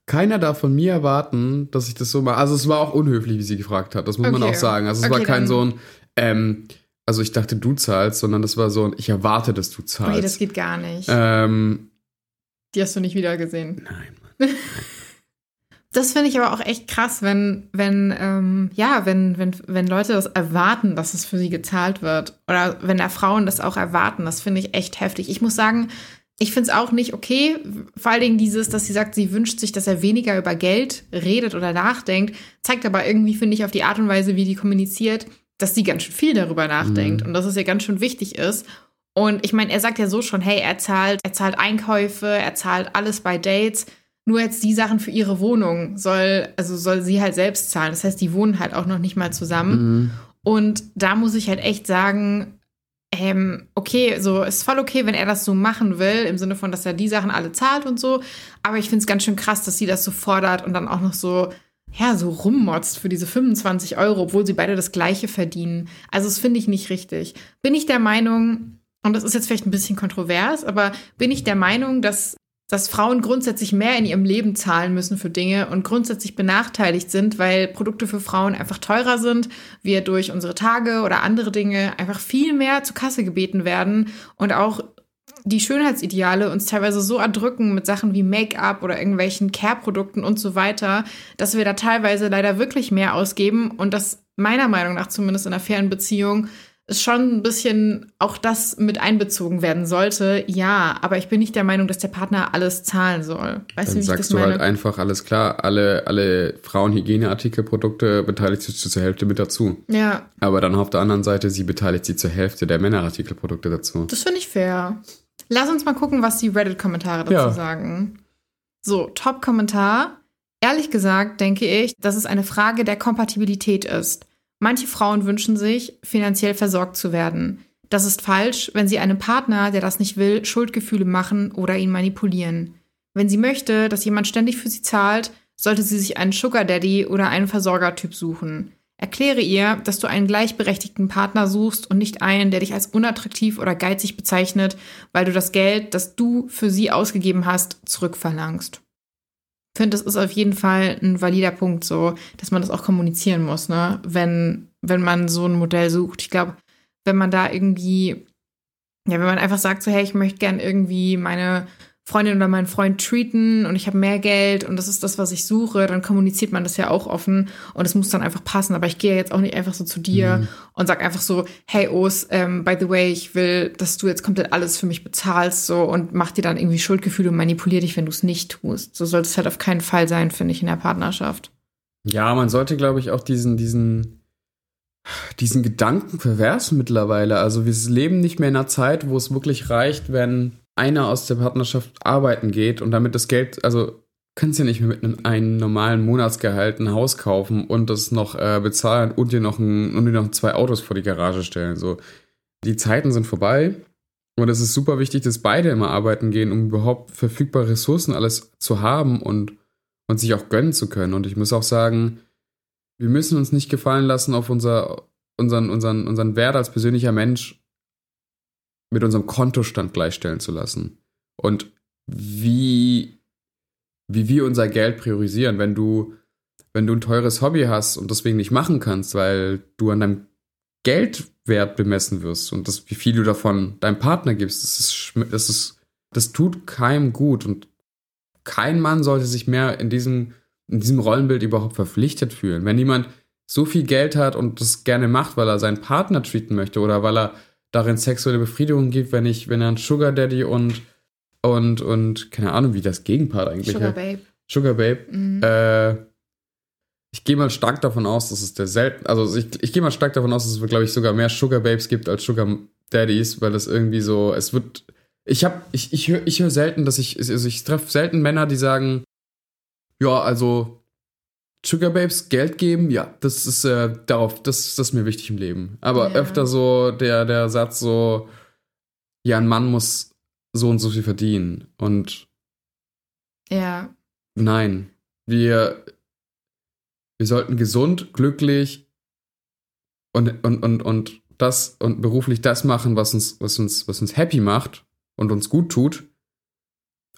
Keiner darf von mir erwarten, dass ich das so mache. Also es war auch unhöflich, wie sie gefragt hat. Das muss man Okay. auch sagen. Also es Okay, war kein so ein, ähm, also ich dachte, du zahlst, sondern das war so ein, ich erwarte, dass du zahlst. Okay, das geht gar nicht. ähm, Die hast du nicht wieder gesehen. nein, Mann. Das finde ich aber auch echt krass, wenn, wenn, ähm, ja, wenn, wenn, wenn Leute das erwarten, dass es für sie gezahlt wird. Oder wenn da Frauen das auch erwarten, das finde ich echt heftig. Ich muss sagen, ich finde es auch nicht okay. Vor allen Dingen dieses, dass sie sagt, sie wünscht sich, dass er weniger über Geld redet oder nachdenkt, zeigt aber irgendwie, finde ich, auf die Art und Weise, wie die kommuniziert, dass sie ganz schön viel darüber nachdenkt und dass es ihr ganz schön wichtig ist. Und ich meine, er sagt ja so schon, hey, er zahlt, er zahlt Einkäufe, er zahlt alles bei Dates. Nur jetzt die Sachen für ihre Wohnung soll, also soll sie halt selbst zahlen. Das heißt, die wohnen halt auch noch nicht mal zusammen. Mhm. Und da muss ich halt echt sagen, ähm, okay, so ist voll okay, wenn er das so machen will, im Sinne von, dass er die Sachen alle zahlt und so. Aber ich finde es ganz schön krass, dass sie das so fordert und dann auch noch so, ja, so rummotzt für diese 25 Euro, obwohl sie beide das Gleiche verdienen. Also, das finde ich nicht richtig. Bin ich der Meinung, und das ist jetzt vielleicht ein bisschen kontrovers, aber bin ich der Meinung, dass dass Frauen grundsätzlich mehr in ihrem Leben zahlen müssen für Dinge und grundsätzlich benachteiligt sind, weil Produkte für Frauen einfach teurer sind, wir durch unsere Tage oder andere Dinge einfach viel mehr zur Kasse gebeten werden und auch die Schönheitsideale uns teilweise so erdrücken mit Sachen wie Make-up oder irgendwelchen Care-Produkten und so weiter, dass wir da teilweise leider wirklich mehr ausgeben und das meiner Meinung nach zumindest in einer fairen Beziehung schon ein bisschen auch das mit einbezogen werden sollte. Ja, aber ich bin nicht der Meinung, dass der Partner alles zahlen soll. Weißt du, Dann wie ich sagst das du meine? halt einfach, alles klar, alle, alle Frauenhygieneartikelprodukte beteiligt sich zur Hälfte mit dazu. ja, Aber dann auf der anderen Seite, sie beteiligt sich zur Hälfte der Männerartikelprodukte dazu. das finde ich fair. Lass uns mal gucken, was die Reddit-Kommentare dazu Ja. sagen. So, Top-Kommentar. Ehrlich gesagt denke ich, dass es eine Frage der Kompatibilität ist. Manche Frauen wünschen sich, finanziell versorgt zu werden. Das ist falsch, wenn sie einem Partner, der das nicht will, Schuldgefühle machen oder ihn manipulieren. Wenn sie möchte, dass jemand ständig für sie zahlt, sollte sie sich einen Sugar Daddy oder einen Versorgertyp suchen. Erkläre ihr, dass du einen gleichberechtigten Partner suchst und nicht einen, der dich als unattraktiv oder geizig bezeichnet, weil du das Geld, das du für sie ausgegeben hast, zurückverlangst. Finde, das ist auf jeden Fall ein valider Punkt, so, dass man das auch kommunizieren muss, ne? Wenn, wenn man so ein Modell sucht. Ich glaube, wenn man da irgendwie, ja, wenn man einfach sagt, so, hey, ich möchte gern irgendwie meine Freundin oder meinen Freund treaten und ich habe mehr Geld und das ist das, was ich suche, dann kommuniziert man das ja auch offen und es muss dann einfach passen. Aber ich gehe jetzt auch nicht einfach so zu dir und sag einfach so, hey Os, ähm, by the way, ich will, dass du jetzt komplett alles für mich bezahlst so und mach dir dann irgendwie Schuldgefühle und manipulier dich, wenn du es nicht tust. So sollte es halt auf keinen Fall sein, finde ich, in der Partnerschaft. Ja, man sollte, glaube ich, auch diesen, diesen, diesen Gedanken verwerfen mittlerweile. Also wir leben nicht mehr in einer Zeit, wo es wirklich reicht, wenn einer aus der Partnerschaft arbeiten geht und damit das Geld, also kannst ja nicht mehr mit einem, einem normalen Monatsgehalt ein Haus kaufen und das noch äh, bezahlen und dir noch ein, und dir noch zwei Autos vor die Garage stellen. So, die Zeiten sind vorbei. Und es ist super wichtig, dass beide immer arbeiten gehen, um überhaupt verfügbare Ressourcen alles zu haben und, und sich auch gönnen zu können. Und ich muss auch sagen, wir müssen uns nicht gefallen lassen, auf unser, unseren, unseren, unseren Wert als persönlicher Mensch mit unserem Kontostand gleichstellen zu lassen. Und wie, wie wir unser Geld priorisieren, wenn du, wenn du ein teures Hobby hast und deswegen nicht machen kannst, weil du an deinem Geldwert bemessen wirst und das, wie viel du davon deinem Partner gibst, das ist, das ist, das tut keinem gut und kein Mann sollte sich mehr in diesem, in diesem Rollenbild überhaupt verpflichtet fühlen. Wenn jemand so viel Geld hat und das gerne macht, weil er seinen Partner treaten möchte oder weil er darin sexuelle Befriedigung gibt, wenn ich, wenn er ein Sugar Daddy und und und keine Ahnung, wie das Gegenpart eigentlich Sugar. Babe. Sugar Babe. Mhm. Äh, ich gehe mal stark davon aus, dass es der selten, also ich, ich gehe mal stark davon aus, dass es, glaube ich, sogar mehr Sugar Babes gibt als Sugar Daddies, weil das irgendwie so, es wird, ich habe, ich, ich höre ich hör selten, dass ich, also ich treffe selten Männer, die sagen, ja, also Sugar Babes Geld geben, ja, das ist äh, darauf, das, das ist mir wichtig im Leben. Aber Ja. öfter so der, der Satz so, ja, ein Mann muss so und so viel verdienen. Und Ja, Nein, wir, wir sollten gesund, glücklich und, und, und, und das und beruflich das machen, was uns, was uns, was uns happy macht und uns gut tut,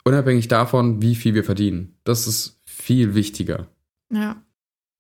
unabhängig davon, wie viel wir verdienen. Das ist viel wichtiger. Ja.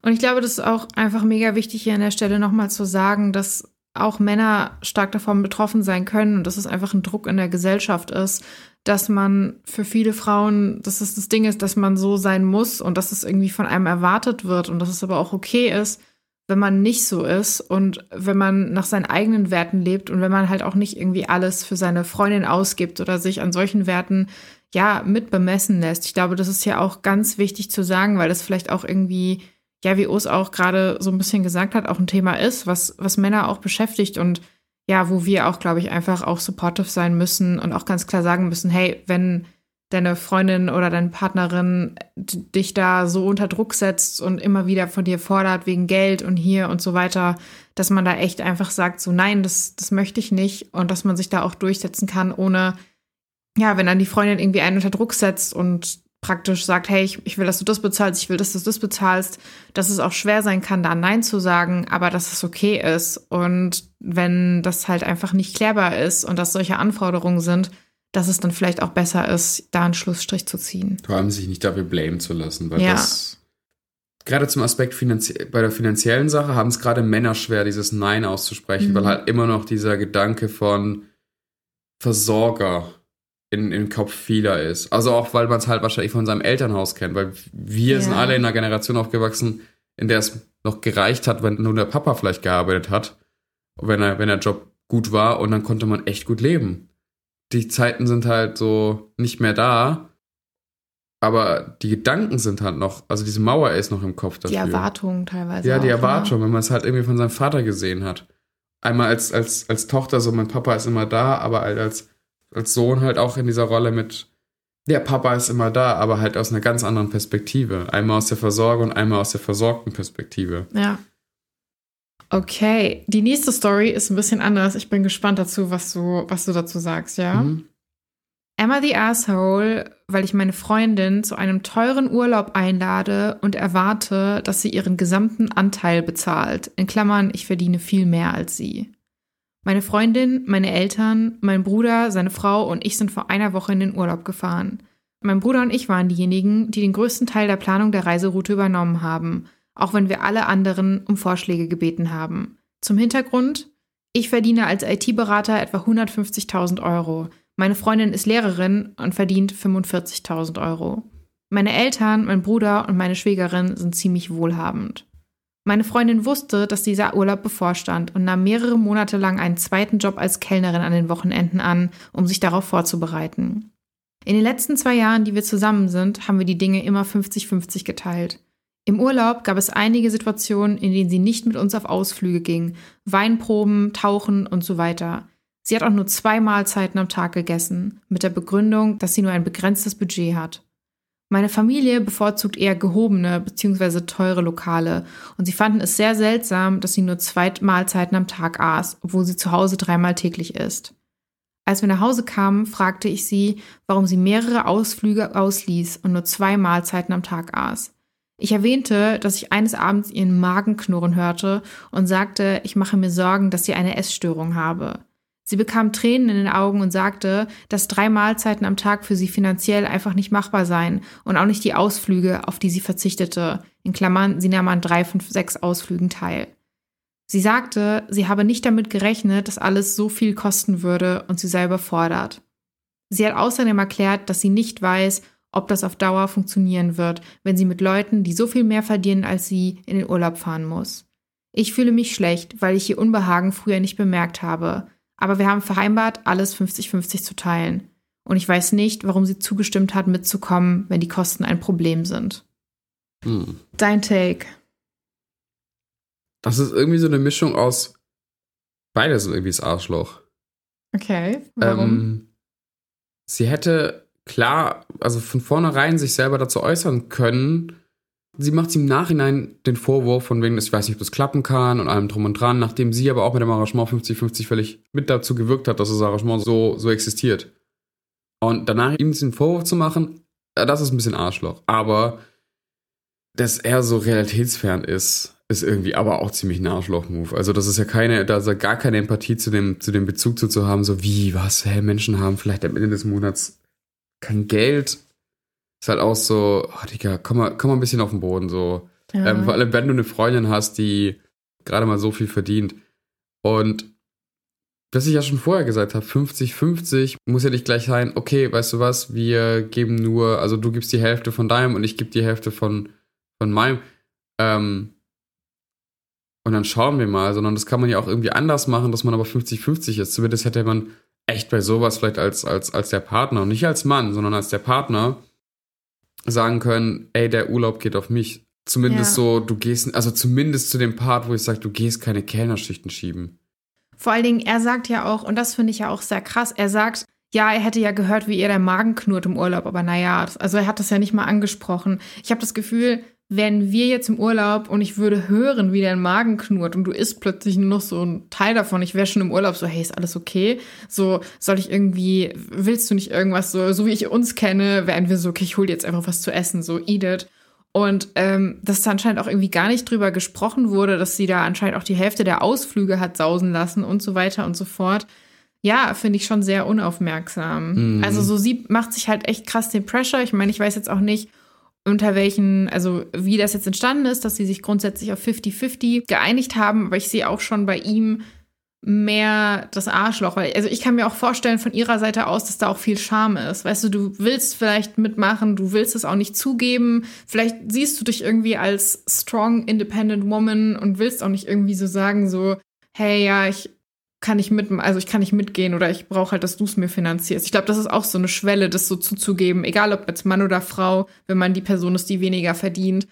Und ich glaube, das ist auch einfach mega wichtig, hier an der Stelle nochmal zu sagen, dass auch Männer stark davon betroffen sein können und dass es einfach ein Druck in der Gesellschaft ist, dass man für viele Frauen, dass es das Ding ist, dass man so sein muss und dass es irgendwie von einem erwartet wird und dass es aber auch okay ist, wenn man nicht so ist und wenn man nach seinen eigenen Werten lebt und wenn man halt auch nicht irgendwie alles für seine Freundin ausgibt oder sich an solchen Werten ja mit bemessen lässt. Ich glaube, das ist ja auch ganz wichtig zu sagen, weil das vielleicht auch irgendwie ja, wie Urs auch gerade so ein bisschen gesagt hat, auch ein Thema ist, was, was Männer auch beschäftigt und ja, wo wir auch, glaube ich, einfach auch supportive sein müssen und auch ganz klar sagen müssen, hey, wenn deine Freundin oder deine Partnerin dich da so unter Druck setzt und immer wieder von dir fordert wegen Geld und hier und so weiter, dass man da echt einfach sagt, so nein, das, das möchte ich nicht und dass man sich da auch durchsetzen kann, ohne, ja, wenn dann die Freundin irgendwie einen unter Druck setzt und praktisch sagt, hey, ich, ich will, dass du das bezahlst, ich will, dass du das bezahlst, dass es auch schwer sein kann, da Nein zu sagen, aber dass es okay ist. Und wenn das halt einfach nicht klärbar ist und dass solche Anforderungen sind, dass es dann vielleicht auch besser ist, da einen Schlussstrich zu ziehen. Vor allem sich nicht dafür blamen zu lassen, weil Ja. das gerade zum Aspekt bei der finanziellen Sache haben es gerade Männer schwer, dieses Nein auszusprechen, Mhm. weil halt immer noch dieser Gedanke von Versorger in, im Kopf vieler ist. Also auch, weil man es halt wahrscheinlich von seinem Elternhaus kennt, weil wir Ja. sind alle in einer Generation aufgewachsen, in der es noch gereicht hat, wenn nur der Papa vielleicht gearbeitet hat, wenn er, wenn der Job gut war und dann konnte man echt gut leben. Die Zeiten sind halt so nicht mehr da, aber die Gedanken sind halt noch, also diese Mauer ist noch im Kopf Die dafür. Erwartungen teilweise. Ja, die auch, Erwartung, wenn man es halt irgendwie von seinem Vater gesehen hat. Einmal als, als, als Tochter, so mein Papa ist immer da, aber halt als als Sohn halt auch in dieser Rolle mit, der Papa ist immer da, aber halt aus einer ganz anderen Perspektive. Einmal aus der Versorgung und einmal aus der versorgten Perspektive. Ja. Okay, die nächste Story ist ein bisschen anders. Ich bin gespannt dazu, was du, was du dazu sagst, ja? Mhm. Emma the Asshole, weil ich meine Freundin zu einem teuren Urlaub einlade und erwarte, dass sie ihren gesamten Anteil bezahlt. In Klammern, ich verdiene viel mehr als sie. Meine Freundin, meine Eltern, mein Bruder, seine Frau und ich sind vor einer Woche in den Urlaub gefahren. Mein Bruder und ich waren diejenigen, die den größten Teil der Planung der Reiseroute übernommen haben, auch wenn wir alle anderen um Vorschläge gebeten haben. Zum Hintergrund, ich verdiene als IT-Berater etwa 150.000 Euro. Meine Freundin ist Lehrerin und verdient 45.000 Euro. Meine Eltern, mein Bruder und meine Schwägerin sind ziemlich wohlhabend. Meine Freundin wusste, dass dieser Urlaub bevorstand und nahm mehrere Monate lang einen zweiten Job als Kellnerin an den Wochenenden an, um sich darauf vorzubereiten. In den letzten zwei Jahren, die wir zusammen sind, haben wir die Dinge immer 50-50 geteilt. Im Urlaub gab es einige Situationen, in denen sie nicht mit uns auf Ausflüge ging, Weinproben, Tauchen und so weiter. Sie hat auch nur zwei Mahlzeiten am Tag gegessen, mit der Begründung, dass sie nur ein begrenztes Budget hat. Meine Familie bevorzugt eher gehobene bzw. teure Lokale und sie fanden es sehr seltsam, dass sie nur zwei Mahlzeiten am Tag aß, obwohl sie zu Hause dreimal täglich isst. Als wir nach Hause kamen, fragte ich sie, warum sie mehrere Ausflüge ausließ und nur zwei Mahlzeiten am Tag aß. Ich erwähnte, dass ich eines Abends ihren Magen knurren hörte und sagte, ich mache mir Sorgen, dass sie eine Essstörung habe. Sie bekam Tränen in den Augen und sagte, dass drei Mahlzeiten am Tag für sie finanziell einfach nicht machbar seien und auch nicht die Ausflüge, auf die sie verzichtete. In Klammern, sie nahm an drei, fünf, sechs Ausflügen teil. Sie sagte, sie habe nicht damit gerechnet, dass alles so viel kosten würde und sie sei überfordert. Sie hat außerdem erklärt, dass sie nicht weiß, ob das auf Dauer funktionieren wird, wenn sie mit Leuten, die so viel mehr verdienen als sie, in den Urlaub fahren muss. Ich fühle mich schlecht, weil ich ihr Unbehagen früher nicht bemerkt habe. Aber wir haben vereinbart, alles 50-50 zu teilen. Und ich weiß nicht, warum sie zugestimmt hat, mitzukommen, wenn die Kosten ein Problem sind. Hm. Dein Take. Das ist irgendwie so eine Mischung aus. Beides sind irgendwie das Arschloch. Okay. Warum? Ähm, sie hätte klar, also von vornherein sich selber dazu äußern können. Sie macht im Nachhinein den Vorwurf von wegen, ich weiß nicht, ob das klappen kann und allem drum und dran, nachdem sie aber auch mit dem Arrangement 50-50 völlig mit dazu gewirkt hat, dass das Arrangement so, so existiert. Und danach ihm den Vorwurf zu machen, das ist ein bisschen Arschloch. Aber dass er so realitätsfern ist, ist irgendwie aber auch ziemlich ein Arschloch-Move. Also das ist ja keine, da ist ja gar keine Empathie zu dem, zu dem Bezug zu, zu haben, so wie, was, hä, Menschen haben vielleicht am Ende des Monats kein Geld. Ist halt auch so, oh Digga, komm mal, komm mal ein bisschen auf den Boden, so. Ja. Ähm, vor allem, wenn du eine Freundin hast, die gerade mal so viel verdient. Und was ich ja schon vorher gesagt habe, 50-50 muss ja nicht gleich sein, okay, weißt du was, wir geben nur, also du gibst die Hälfte von deinem und ich gebe die Hälfte von, von meinem. Ähm, und dann schauen wir mal, sondern das kann man ja auch irgendwie anders machen, dass man aber 50-50 ist. Zumindest hätte man echt bei sowas vielleicht als, als, als der Partner und nicht als Mann, sondern als der Partner sagen können, ey, der Urlaub geht auf mich. Zumindest Ja. so, du gehst, also zumindest zu dem Part, wo ich sage, du gehst keine Kellnerschichten schieben. Vor allen Dingen, er sagt ja auch, und das finde ich ja auch sehr krass, er sagt, ja, er hätte ja gehört, wie ihr der Magen knurrt im Urlaub, aber naja, das, also er hat das ja nicht mal angesprochen. Ich habe das Gefühl, wären wir jetzt im Urlaub und ich würde hören, wie dein Magen knurrt und du isst plötzlich nur noch so ein Teil davon, ich wäre schon im Urlaub so, hey, ist alles okay? So, soll ich irgendwie, willst du nicht irgendwas, so, so wie ich uns kenne, wären wir so, okay, ich hol dir jetzt einfach was zu essen, so, eat it. Und ähm, dass da anscheinend auch irgendwie gar nicht drüber gesprochen wurde, dass sie da anscheinend auch die Hälfte der Ausflüge hat sausen lassen und so weiter und so fort. Ja, finde ich schon sehr unaufmerksam. Mhm. Also so sie macht sich halt echt krass den Pressure. Ich meine, ich weiß jetzt auch nicht, unter welchen, also wie das jetzt entstanden ist, dass sie sich grundsätzlich auf 50-50 geeinigt haben, aber ich sehe auch schon bei ihm mehr das Arschloch, weil also ich kann mir auch vorstellen von ihrer Seite aus, dass da auch viel Scham ist. Weißt du, du willst vielleicht mitmachen, du willst es auch nicht zugeben. Vielleicht siehst du dich irgendwie als strong independent woman und willst auch nicht irgendwie so sagen so, hey, ja, ich kann nicht mit, also ich kann nicht mitgehen oder ich brauche halt, dass du es mir finanzierst. Ich glaube, das ist auch so eine Schwelle, das so zuzugeben, egal ob jetzt Mann oder Frau, wenn man die Person ist, die weniger verdient.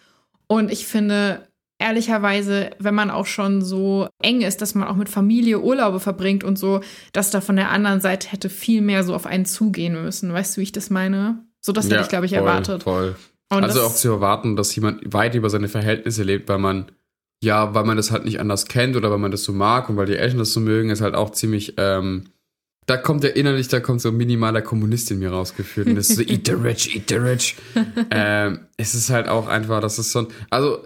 Und ich finde, ehrlicherweise, wenn man auch schon so eng ist, dass man auch mit Familie Urlaube verbringt und so, dass da von der anderen Seite hätte viel mehr so auf einen zugehen müssen. Weißt du, wie ich das meine? So, das hätte ich, glaube ich, voll, erwartet. Voll. Und also auch zu erwarten, dass jemand weit über seine Verhältnisse lebt, weil man, ja, weil man das halt nicht anders kennt oder weil man das so mag und weil die Eltern das so mögen, ist halt auch ziemlich, ähm, da kommt ja innerlich, da kommt so minimaler Kommunist in mir rausgeführt. Und das ist so, eat the rich, eat the rich. ähm, es ist halt auch einfach, das ist so ein, also,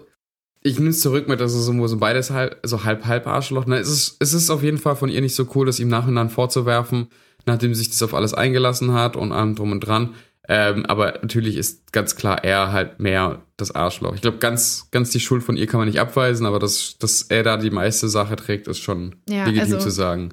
ich nehme es zurück mit, dass es so, so beides halb, so halb, halb Arschloch. Ne? Es, ist, es ist auf jeden Fall von ihr nicht so cool, das ihm nachhinein vorzuwerfen, nachdem sie sich das auf alles eingelassen hat und allem drum und dran. Ähm, aber natürlich ist ganz klar er halt mehr das Arschloch. Ich glaube, ganz, ganz die Schuld von ihr kann man nicht abweisen, aber dass, dass er da die meiste Sache trägt, ist schon Ja, legitim also- zu sagen.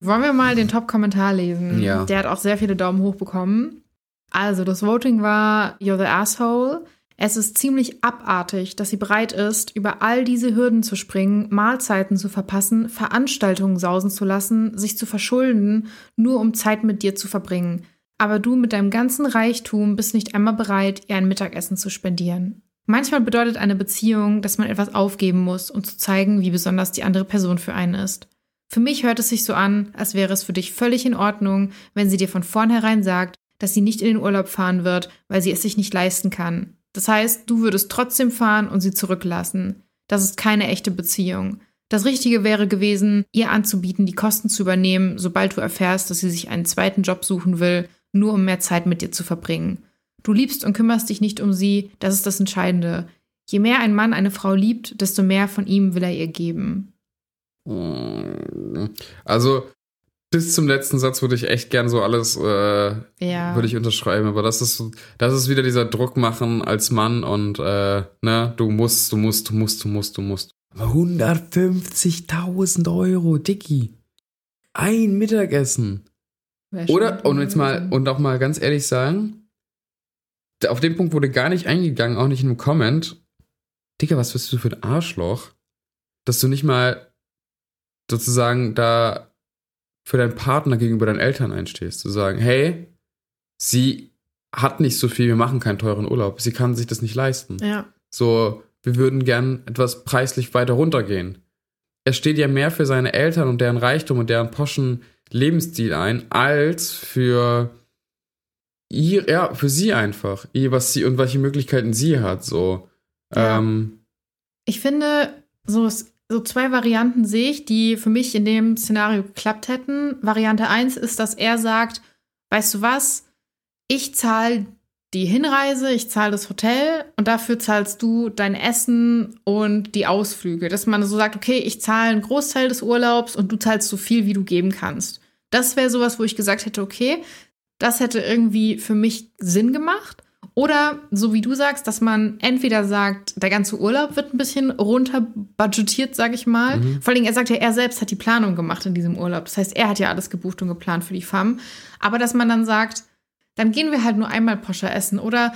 Wollen wir mal den Top-Kommentar lesen? Ja. Der hat auch sehr viele Daumen hoch bekommen. Also, das Voting war You're the Asshole. Es ist ziemlich abartig, dass sie bereit ist, über all diese Hürden zu springen, Mahlzeiten zu verpassen, Veranstaltungen sausen zu lassen, sich zu verschulden, nur um Zeit mit dir zu verbringen. Aber du mit deinem ganzen Reichtum bist nicht einmal bereit, ihr ein Mittagessen zu spendieren. Manchmal bedeutet eine Beziehung, dass man etwas aufgeben muss, um zu zeigen, wie besonders die andere Person für einen ist. Für mich hört es sich so an, als wäre es für dich völlig in Ordnung, wenn sie dir von vornherein sagt, dass sie nicht in den Urlaub fahren wird, weil sie es sich nicht leisten kann. Das heißt, du würdest trotzdem fahren und sie zurücklassen. Das ist keine echte Beziehung. Das Richtige wäre gewesen, ihr anzubieten, die Kosten zu übernehmen, sobald du erfährst, dass sie sich einen zweiten Job suchen will, nur um mehr Zeit mit dir zu verbringen. Du liebst und kümmerst dich nicht um sie, das ist das Entscheidende. Je mehr ein Mann eine Frau liebt, desto mehr von ihm will er ihr geben. Also, bis zum letzten Satz würde ich echt gern so alles, äh, Ja. würde ich unterschreiben, aber das ist, das ist wieder dieser Druck machen als Mann und, äh, ne, du musst, du musst, du musst, du musst, du musst. 150.000 Euro, Dicky. Ein Mittagessen. Oder, und jetzt mal, und auch mal ganz ehrlich sagen, auf den Punkt wurde gar nicht eingegangen, auch nicht in einem Comment. Digga, was bist du für ein Arschloch? Dass du nicht mal sozusagen da für deinen Partner gegenüber deinen Eltern einstehst. Zu sagen, hey, sie hat nicht so viel, wir machen keinen teuren Urlaub. Sie kann sich das nicht leisten. Ja. So, wir würden gern etwas preislich weiter runtergehen. Er steht ja mehr für seine Eltern und deren Reichtum und deren poschen Lebensstil ein, als für ihr, ja, für sie einfach. Was sie und welche Möglichkeiten sie hat, so. Ja. Ähm, Ich finde, so, so zwei Varianten sehe ich, die für mich in dem Szenario geklappt hätten. Variante 1 ist, dass er sagt, weißt du was, ich zahle die Hinreise, ich zahle das Hotel und dafür zahlst du dein Essen und die Ausflüge. Dass man so sagt, okay, ich zahle einen Großteil des Urlaubs und du zahlst so viel, wie du geben kannst. Das wäre sowas, wo ich gesagt hätte, okay, das hätte irgendwie für mich Sinn gemacht. Oder so wie du sagst, dass man entweder sagt, der ganze Urlaub wird ein bisschen runterbudgetiert, sag ich mal. Mhm. Vor allem, er sagt ja, er selbst hat die Planung gemacht in diesem Urlaub. Das heißt, er hat ja alles gebucht und geplant für die FAM. Aber dass man dann sagt, dann gehen wir halt nur einmal Poscher essen. Oder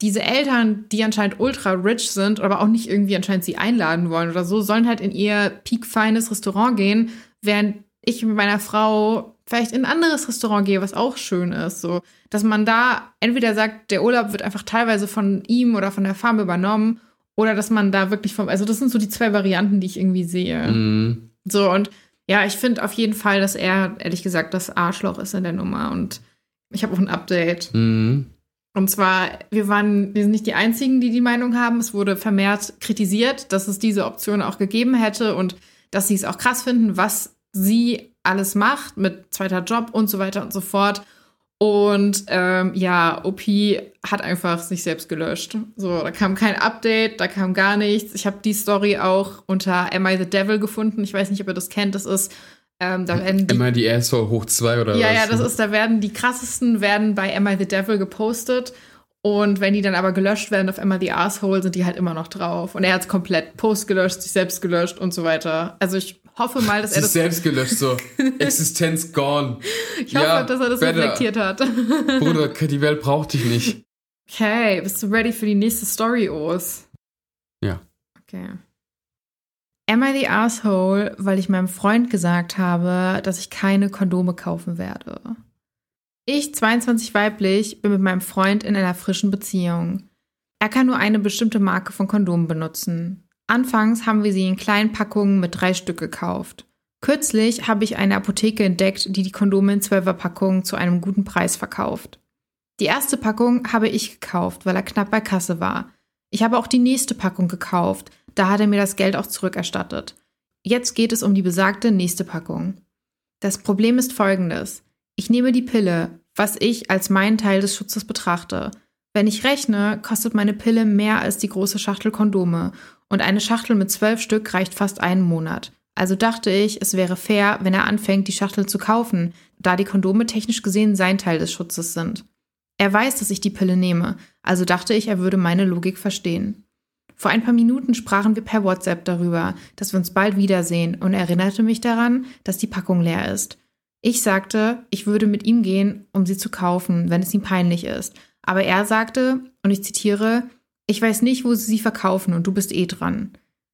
diese Eltern, die anscheinend ultra rich sind, aber auch nicht irgendwie anscheinend sie einladen wollen oder so, sollen halt in ihr peak-feines Restaurant gehen, während ich mit meiner Frau vielleicht in ein anderes Restaurant gehe, was auch schön ist. So, dass man da entweder sagt, der Urlaub wird einfach teilweise von ihm oder von der Farm übernommen, oder dass man da wirklich vom, also das sind so die zwei Varianten, die ich irgendwie sehe. mh, So, und ja, ich finde auf jeden Fall, dass er, ehrlich gesagt, das Arschloch ist in der Nummer. Und ich habe auch ein Update. mh. Und zwar, wir waren, wir sind nicht die Einzigen, die die Meinung haben. Es wurde vermehrt kritisiert, dass es diese Option auch gegeben hätte und dass sie es auch krass finden, was sie alles macht mit zweiter Job und so weiter und so fort. Und ähm, ja, OP hat einfach sich selbst gelöscht. So, da kam kein Update, da kam gar nichts. Ich habe die Story auch unter Am I the Devil gefunden. Ich weiß nicht, ob ihr das kennt. Das ist, ähm, da werden die Immer die Asshole hoch zwei oder ja, was? ja, das ist, da werden die krassesten werden bei Am I the Devil gepostet. Und wenn die dann aber gelöscht werden auf Am I the Asshole, sind die halt immer noch drauf. Und er hat komplett Post gelöscht, sich selbst gelöscht und so weiter. Also ich hoffe mal, dass er sich das, selbst gelöscht, so. Existenz gone. ich hoffe, dass er das better. reflektiert hat. Bruder, die Welt braucht dich nicht. Okay, bist du ready für die nächste Story, Os? Ja. Okay. Am I the Asshole, weil ich meinem Freund gesagt habe, dass ich keine Kondome kaufen werde. Ich, 22 weiblich, bin mit meinem Freund in einer frischen Beziehung. Er kann nur eine bestimmte Marke von Kondomen benutzen. Anfangs haben wir sie in kleinen Packungen mit drei Stück gekauft. Kürzlich habe ich eine Apotheke entdeckt, die die Kondome in Zwölferpackungen zu einem guten Preis verkauft. Die erste Packung habe ich gekauft, weil er knapp bei Kasse war. Ich habe auch die nächste Packung gekauft, da hat er mir das Geld auch zurückerstattet. Jetzt geht es um die besagte nächste Packung. Das Problem ist folgendes. Ich nehme die Pille, was ich als meinen Teil des Schutzes betrachte. Wenn ich rechne, kostet meine Pille mehr als die große Schachtel Kondome und eine Schachtel mit zwölf Stück reicht fast einen Monat. Also dachte ich, es wäre fair, wenn er anfängt, die Schachtel zu kaufen, da die Kondome technisch gesehen sein Teil des Schutzes sind. Er weiß, dass ich die Pille nehme, also dachte ich, er würde meine Logik verstehen. Vor ein paar Minuten sprachen wir per WhatsApp darüber, dass wir uns bald wiedersehen und er erinnerte mich daran, dass die Packung leer ist. Ich sagte, ich würde mit ihm gehen, um sie zu kaufen, wenn es ihm peinlich ist. Aber er sagte, und ich zitiere, ich weiß nicht, wo sie sie verkaufen und du bist eh dran.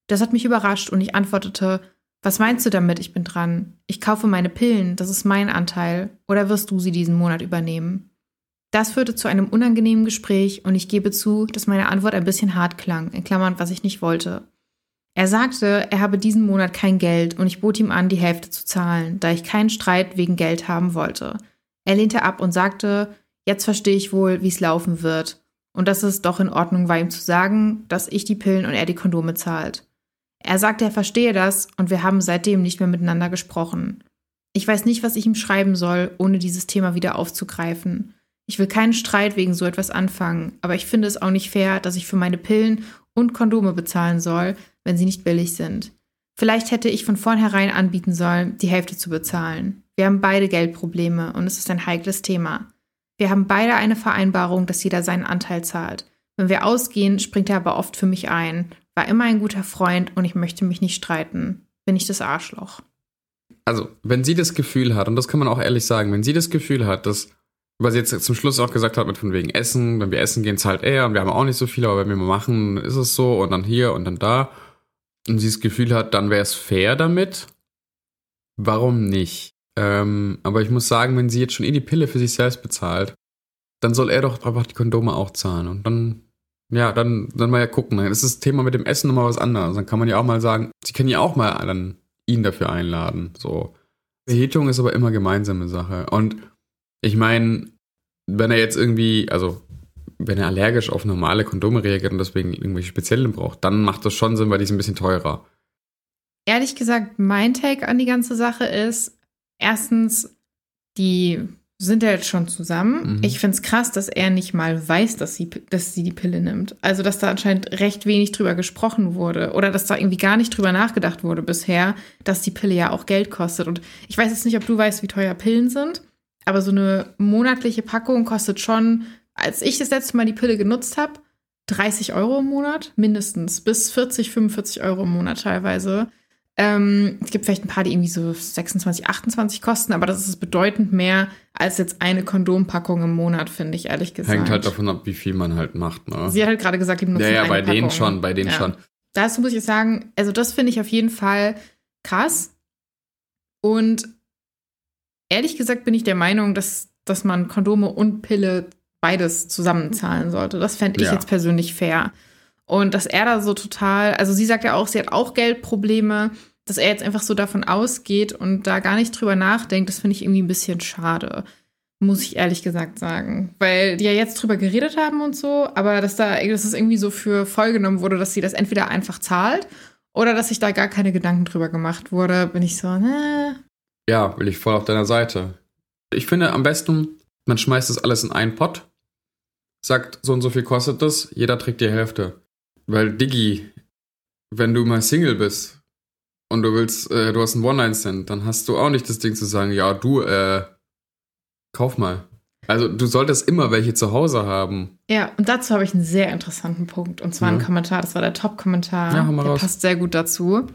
Das hat mich überrascht und ich antwortete, was meinst du damit, ich bin dran? Ich kaufe meine Pillen, das ist mein Anteil. Oder wirst du sie diesen Monat übernehmen? Das führte zu einem unangenehmen Gespräch und ich gebe zu, dass meine Antwort ein bisschen hart klang, in Klammern, was ich nicht wollte. Er sagte, er habe diesen Monat kein Geld und ich bot ihm an, die Hälfte zu zahlen, da ich keinen Streit wegen Geld haben wollte. Er lehnte ab und sagte, jetzt verstehe ich wohl, wie es laufen wird und dass es doch in Ordnung war, ihm zu sagen, dass ich die Pillen und er die Kondome zahlt. Er sagte, er verstehe das und wir haben seitdem nicht mehr miteinander gesprochen. Ich weiß nicht, was ich ihm schreiben soll, ohne dieses Thema wieder aufzugreifen. Ich will keinen Streit wegen so etwas anfangen, aber ich finde es auch nicht fair, dass ich für meine Pillen und Kondome bezahlen soll, wenn sie nicht billig sind. Vielleicht hätte ich von vornherein anbieten sollen, die Hälfte zu bezahlen. Wir haben beide Geldprobleme und es ist ein heikles Thema. Wir haben beide eine Vereinbarung, dass jeder seinen Anteil zahlt. Wenn wir ausgehen, springt er aber oft für mich ein, war immer ein guter Freund und ich möchte mich nicht streiten. Bin ich das Arschloch? Also, wenn sie das Gefühl hat, und das kann man auch ehrlich sagen, wenn sie das Gefühl hat, dass was sie jetzt zum Schluss auch gesagt hat, mit von wegen Essen, wenn wir essen gehen, zahlt er und wir haben auch nicht so viel, aber wenn wir mal machen, ist es so und dann hier und dann da. Und sie das Gefühl hat, dann wäre es fair damit. Warum nicht? Ähm, aber ich muss sagen, wenn sie jetzt schon eh die Pille für sich selbst bezahlt, dann soll er doch einfach die Kondome auch zahlen. Und dann, ja, dann, dann mal ja gucken. Dann ist das Thema mit dem Essen nochmal was anderes. Dann kann man ja auch mal sagen, sie können ja auch mal dann ihn dafür einladen. So. Verhütung ist aber immer gemeinsame Sache. Und ich meine, wenn er jetzt irgendwie, also wenn er allergisch auf normale Kondome reagiert und deswegen irgendwelche speziellen braucht, dann macht das schon Sinn, weil die sind ein bisschen teurer. Ehrlich gesagt, mein Take an die ganze Sache ist, erstens, die sind ja jetzt schon zusammen. Mhm. Ich finde es krass, dass er nicht mal weiß, dass sie, dass sie die Pille nimmt. Also, dass da anscheinend recht wenig drüber gesprochen wurde oder dass da irgendwie gar nicht drüber nachgedacht wurde bisher, dass die Pille ja auch Geld kostet. Und ich weiß jetzt nicht, ob du weißt, wie teuer Pillen sind. Aber so eine monatliche Packung kostet schon, als ich das letzte Mal die Pille genutzt habe, 30 Euro im Monat, mindestens, bis 40, 45 Euro im Monat teilweise. Ähm, es gibt vielleicht ein paar, die irgendwie so 26, 28 kosten, aber das ist bedeutend mehr als jetzt eine Kondompackung im Monat, finde ich, ehrlich gesagt. Hängt halt davon ab, wie viel man halt macht. Ne? Sie hat halt gerade gesagt, die benutzen Ja, ja, bei denen Packung. schon, bei denen Ja. schon. Dazu muss ich sagen, also das finde ich auf jeden Fall krass. Und ehrlich gesagt bin ich der Meinung, dass, dass man Kondome und Pille beides zusammenzahlen sollte. Das fände ich Ja. jetzt persönlich fair. Und dass er da so total, also sie sagt ja auch, sie hat auch Geldprobleme, dass er jetzt einfach so davon ausgeht und da gar nicht drüber nachdenkt, das finde ich irgendwie ein bisschen schade. Muss ich ehrlich gesagt sagen. Weil die ja jetzt drüber geredet haben und so, aber dass da, dass es irgendwie so für voll genommen wurde, dass sie das entweder einfach zahlt oder dass sich da gar keine Gedanken drüber gemacht wurde, bin ich so, ne, Ja, bin ich voll auf deiner Seite. Ich finde am besten, man schmeißt das alles in einen Pott, sagt, so und so viel kostet das, jeder trägt die Hälfte. Weil, Diggi, wenn du mal Single bist und du willst, äh, du hast einen One-Night-Stand, dann hast du auch nicht das Ding zu sagen, ja, du, äh, kauf mal. Also, du solltest immer welche zu Hause haben. Ja, und dazu habe ich einen sehr interessanten Punkt. Und zwar Ja. einen Kommentar, das war der Top-Kommentar. Ja, hau mal der raus. passt sehr gut dazu.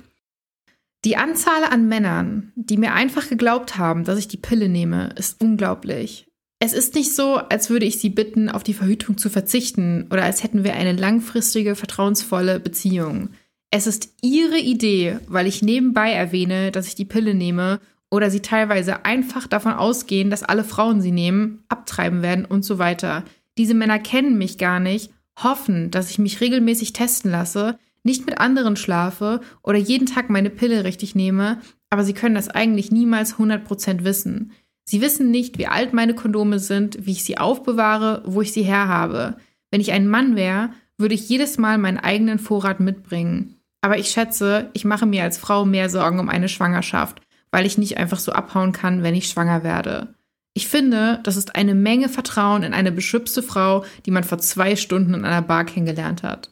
Die Anzahl an Männern, die mir einfach geglaubt haben, dass ich die Pille nehme, ist unglaublich. Es ist nicht so, als würde ich sie bitten, auf die Verhütung zu verzichten oder als hätten wir eine langfristige, vertrauensvolle Beziehung. Es ist ihre Idee, weil ich nebenbei erwähne, dass ich die Pille nehme oder sie teilweise einfach davon ausgehen, dass alle Frauen sie nehmen, abtreiben werden und so weiter. Diese Männer kennen mich gar nicht, hoffen, dass ich mich regelmäßig testen lasse, nicht mit anderen schlafe oder jeden Tag meine Pille richtig nehme, aber sie können das eigentlich niemals 100% wissen. Sie wissen nicht, wie alt meine Kondome sind, wie ich sie aufbewahre, wo ich sie herhabe. Wenn ich ein Mann wäre, würde ich jedes Mal meinen eigenen Vorrat mitbringen. Aber ich schätze, ich mache mir als Frau mehr Sorgen um eine Schwangerschaft, weil ich nicht einfach so abhauen kann, wenn ich schwanger werde. Ich finde, das ist eine Menge Vertrauen in eine beschützte Frau, die man vor zwei Stunden in einer Bar kennengelernt hat.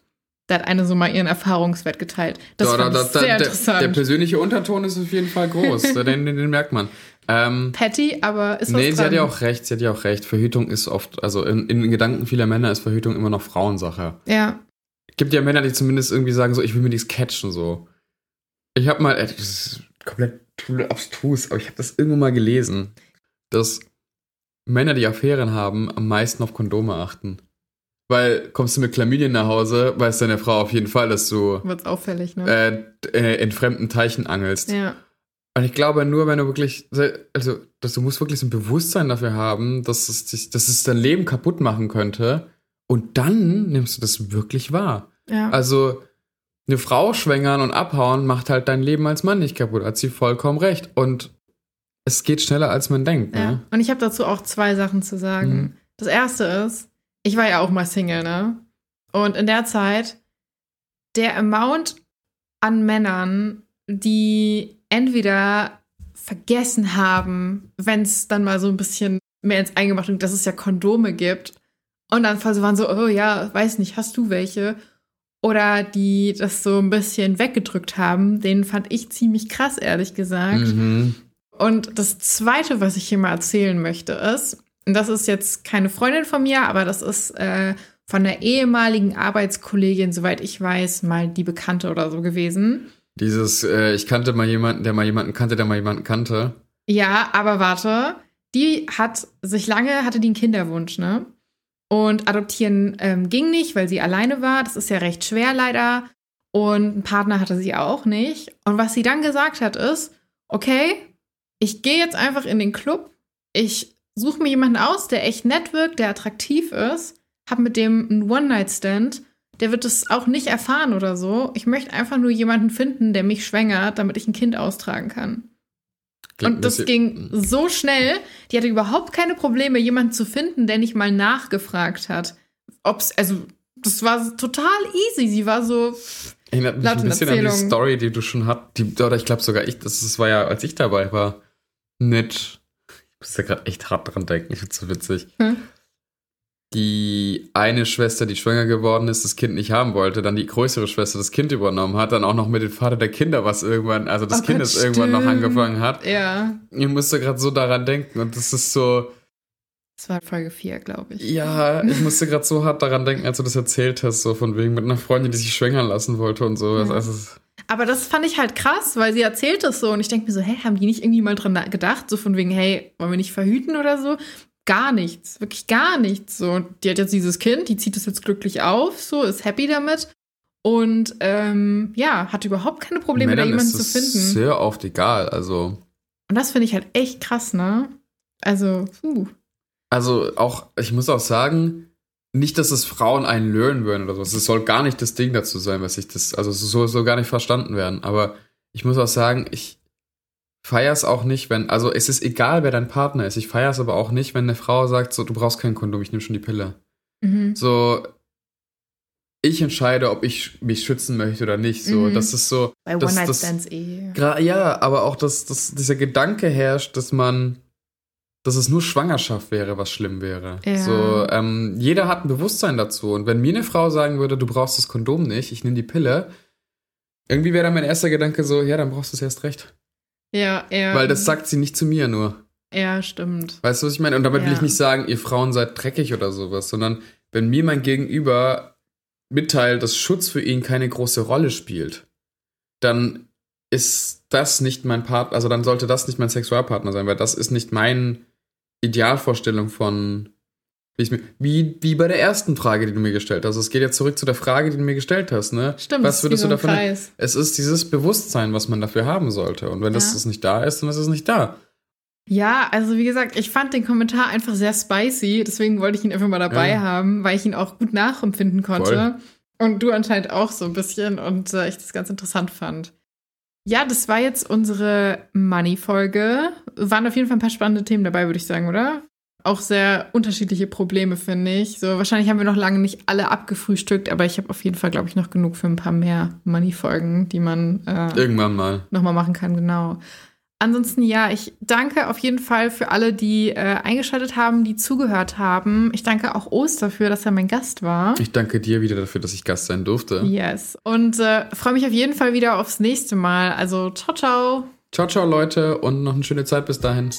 Da hat eine so mal ihren Erfahrungswert geteilt. Das Da- fand da- ich da- sehr der, interessant. der persönliche Unterton ist auf jeden Fall groß. den, den, den merkt man. Ähm, Petty, aber ist nee, sie hat ja auch recht, sie hat ja auch recht. Verhütung ist oft, also in, in den Gedanken vieler Männer ist Verhütung immer noch Frauensache. Ja, gibt ja Männer, die zumindest irgendwie sagen, so, ich will mir nichts catchen, so. Ich habe mal, äh, das ist komplett, komplett abstrus, aber ich habe das irgendwo mal gelesen, dass Männer, die Affären haben, am meisten auf Kondome achten. Weil kommst du mit Chlamydien nach Hause, weiß deine Frau auf jeden Fall, dass du wird's auffällig, ne? äh, äh, in fremden Teichen angelst. ja. Und ich glaube, nur wenn du wirklich, also, dass du musst wirklich so ein Bewusstsein dafür haben, dass es, dich, dass es dein Leben kaputt machen könnte. Und dann nimmst du das wirklich wahr. ja. Also, eine Frau schwängern und abhauen macht halt dein Leben als Mann nicht kaputt. Hat sie vollkommen recht. Und es geht schneller, als man denkt. Ja. Ne? Und ich habe dazu auch zwei Sachen zu sagen. Mhm. Das erste ist, ich war ja auch mal Single, ne? Und in der Zeit, der Amount an Männern, die entweder vergessen haben, wenn es dann mal so ein bisschen mehr ins Eingemachte, dass es ja Kondome gibt. Und dann waren so, oh ja, weiß nicht, hast du welche? Oder die das so ein bisschen weggedrückt haben, den fand ich ziemlich krass, ehrlich gesagt. Mhm. Und das Zweite, was ich hier mal erzählen möchte, ist, und das ist jetzt keine Freundin von mir, aber das ist äh, von der ehemaligen Arbeitskollegin, soweit ich weiß, mal die Bekannte oder so gewesen. Dieses, äh, ich kannte mal jemanden, der mal jemanden kannte, der mal jemanden kannte. Ja, aber warte, die hat sich lange, hatte die einen Kinderwunsch, ne? Und adoptieren ähm, ging nicht, weil sie alleine war. Das ist ja recht schwer leider. Und einen Partner hatte sie auch nicht. Und was sie dann gesagt hat, ist, okay, ich gehe jetzt einfach in den Club. Ich suche mir jemanden aus, der echt nett wirkt, der attraktiv ist, hab mit dem einen One-Night-Stand. Der wird es auch nicht erfahren oder so. Ich möchte einfach nur jemanden finden, der mich schwängert, damit ich ein Kind austragen kann. Klingt Und das ging so schnell, die hatte überhaupt keine Probleme, jemanden zu finden, der nicht mal nachgefragt hat. Ob's, also, das war total easy. Sie war so, Erinnert mich ein bisschen an die. Story, die du schon hattest. Die, oder ich glaube sogar ich, das, das war ja, als ich dabei war, mit, muss ja gerade echt hart dran denken, ich find's so witzig. Hm. Die eine Schwester, die schwanger geworden ist, das Kind nicht haben wollte, dann die größere Schwester das Kind übernommen hat, dann auch noch mit dem Vater der Kinder was irgendwann, also des Oh Kindes Gott, irgendwann noch stimmt. angefangen hat. ja. Ich musste gerade so daran denken und das ist so, Das war Folge 4, glaube ich. ja, ich musste gerade so hart daran denken, als du das erzählt hast, so von wegen mit einer Freundin, die sich schwängern lassen wollte und so. Ja. Also, es- Aber das fand ich halt krass, weil sie erzählt das so und ich denke mir so, hä, haben die nicht irgendwie mal dran gedacht, so von wegen, hey, wollen wir nicht verhüten oder so? Gar nichts, wirklich gar nichts. So, Und die hat jetzt dieses Kind, die zieht es jetzt glücklich auf, so ist happy damit und ähm, ja, hat überhaupt keine Probleme, da Männern jemanden ist zu es finden. sehr oft egal, also. Und das finde ich halt echt krass, ne? Also, puh. Also auch, ich muss auch sagen, nicht, dass es Frauen einen lören würden oder sowas. Es soll gar nicht das Ding dazu sein, was ich das, also es soll so gar nicht verstanden werden. Aber ich muss auch sagen, ich feiere es auch nicht, wenn, also es ist egal, wer dein Partner ist. Ich feiere es aber auch nicht, wenn eine Frau sagt, so, du brauchst kein Kondom, ich nehme schon die Pille. Mhm. So, ich entscheide, ob ich mich schützen möchte oder nicht. So, Mhm. das ist so. Bei das, das, One-Night-Stands eh. Ja, aber auch, dass, dass dieser Gedanke herrscht, dass man, dass es nur Schwangerschaft wäre, was schlimm wäre. Ja. So, ähm, jeder hat ein Bewusstsein dazu. Und wenn mir eine Frau sagen würde, du brauchst das Kondom nicht, ich nehme die Pille, irgendwie wäre dann mein erster Gedanke so, ja, dann brauchst du es erst recht. Ja, ja. Weil das sagt sie nicht zu mir nur. Ja, stimmt. Weißt du, was ich meine? Und damit will Ja. ich nicht sagen, ihr Frauen seid dreckig oder sowas, sondern wenn mir mein Gegenüber mitteilt, dass Schutz für ihn keine große Rolle spielt, dann ist das nicht mein Partner, also dann sollte das nicht mein Sexualpartner sein, weil das ist nicht meine Idealvorstellung von, wie, ich mir, wie, wie bei der ersten Frage, die du mir gestellt hast. Es geht jetzt zurück zu der Frage, die du mir gestellt hast, ne? Stimmt, Was es ist würdest du so ein davon? Kreis. Es ist dieses Bewusstsein, was man dafür haben sollte. Und wenn das, Ja. das nicht da ist, dann ist es nicht da. Ja, also wie gesagt, ich fand den Kommentar einfach sehr spicy, deswegen wollte ich ihn einfach mal dabei Ja. haben, weil ich ihn auch gut nachempfinden konnte. Voll. Und du anscheinend auch so ein bisschen und äh, ich das ganz interessant fand. Ja, das war jetzt unsere Money-Folge. Waren auf jeden Fall ein paar spannende Themen dabei, würde ich sagen, oder? Auch sehr unterschiedliche Probleme, finde ich. So, wahrscheinlich haben wir noch lange nicht alle abgefrühstückt, aber ich habe auf jeden Fall, glaube ich, noch genug für ein paar mehr Money-Folgen, die man äh, Irgendwann mal. nochmal machen kann, genau. Ansonsten ja, ich danke auf jeden Fall für alle, die äh, eingeschaltet haben, die zugehört haben. Ich danke auch Ost dafür, dass er mein Gast war. Ich danke dir wieder dafür, dass ich Gast sein durfte. Yes. Und äh, freue mich auf jeden Fall wieder aufs nächste Mal. Also, ciao, ciao. Ciao, ciao, Leute, und noch eine schöne Zeit bis dahin.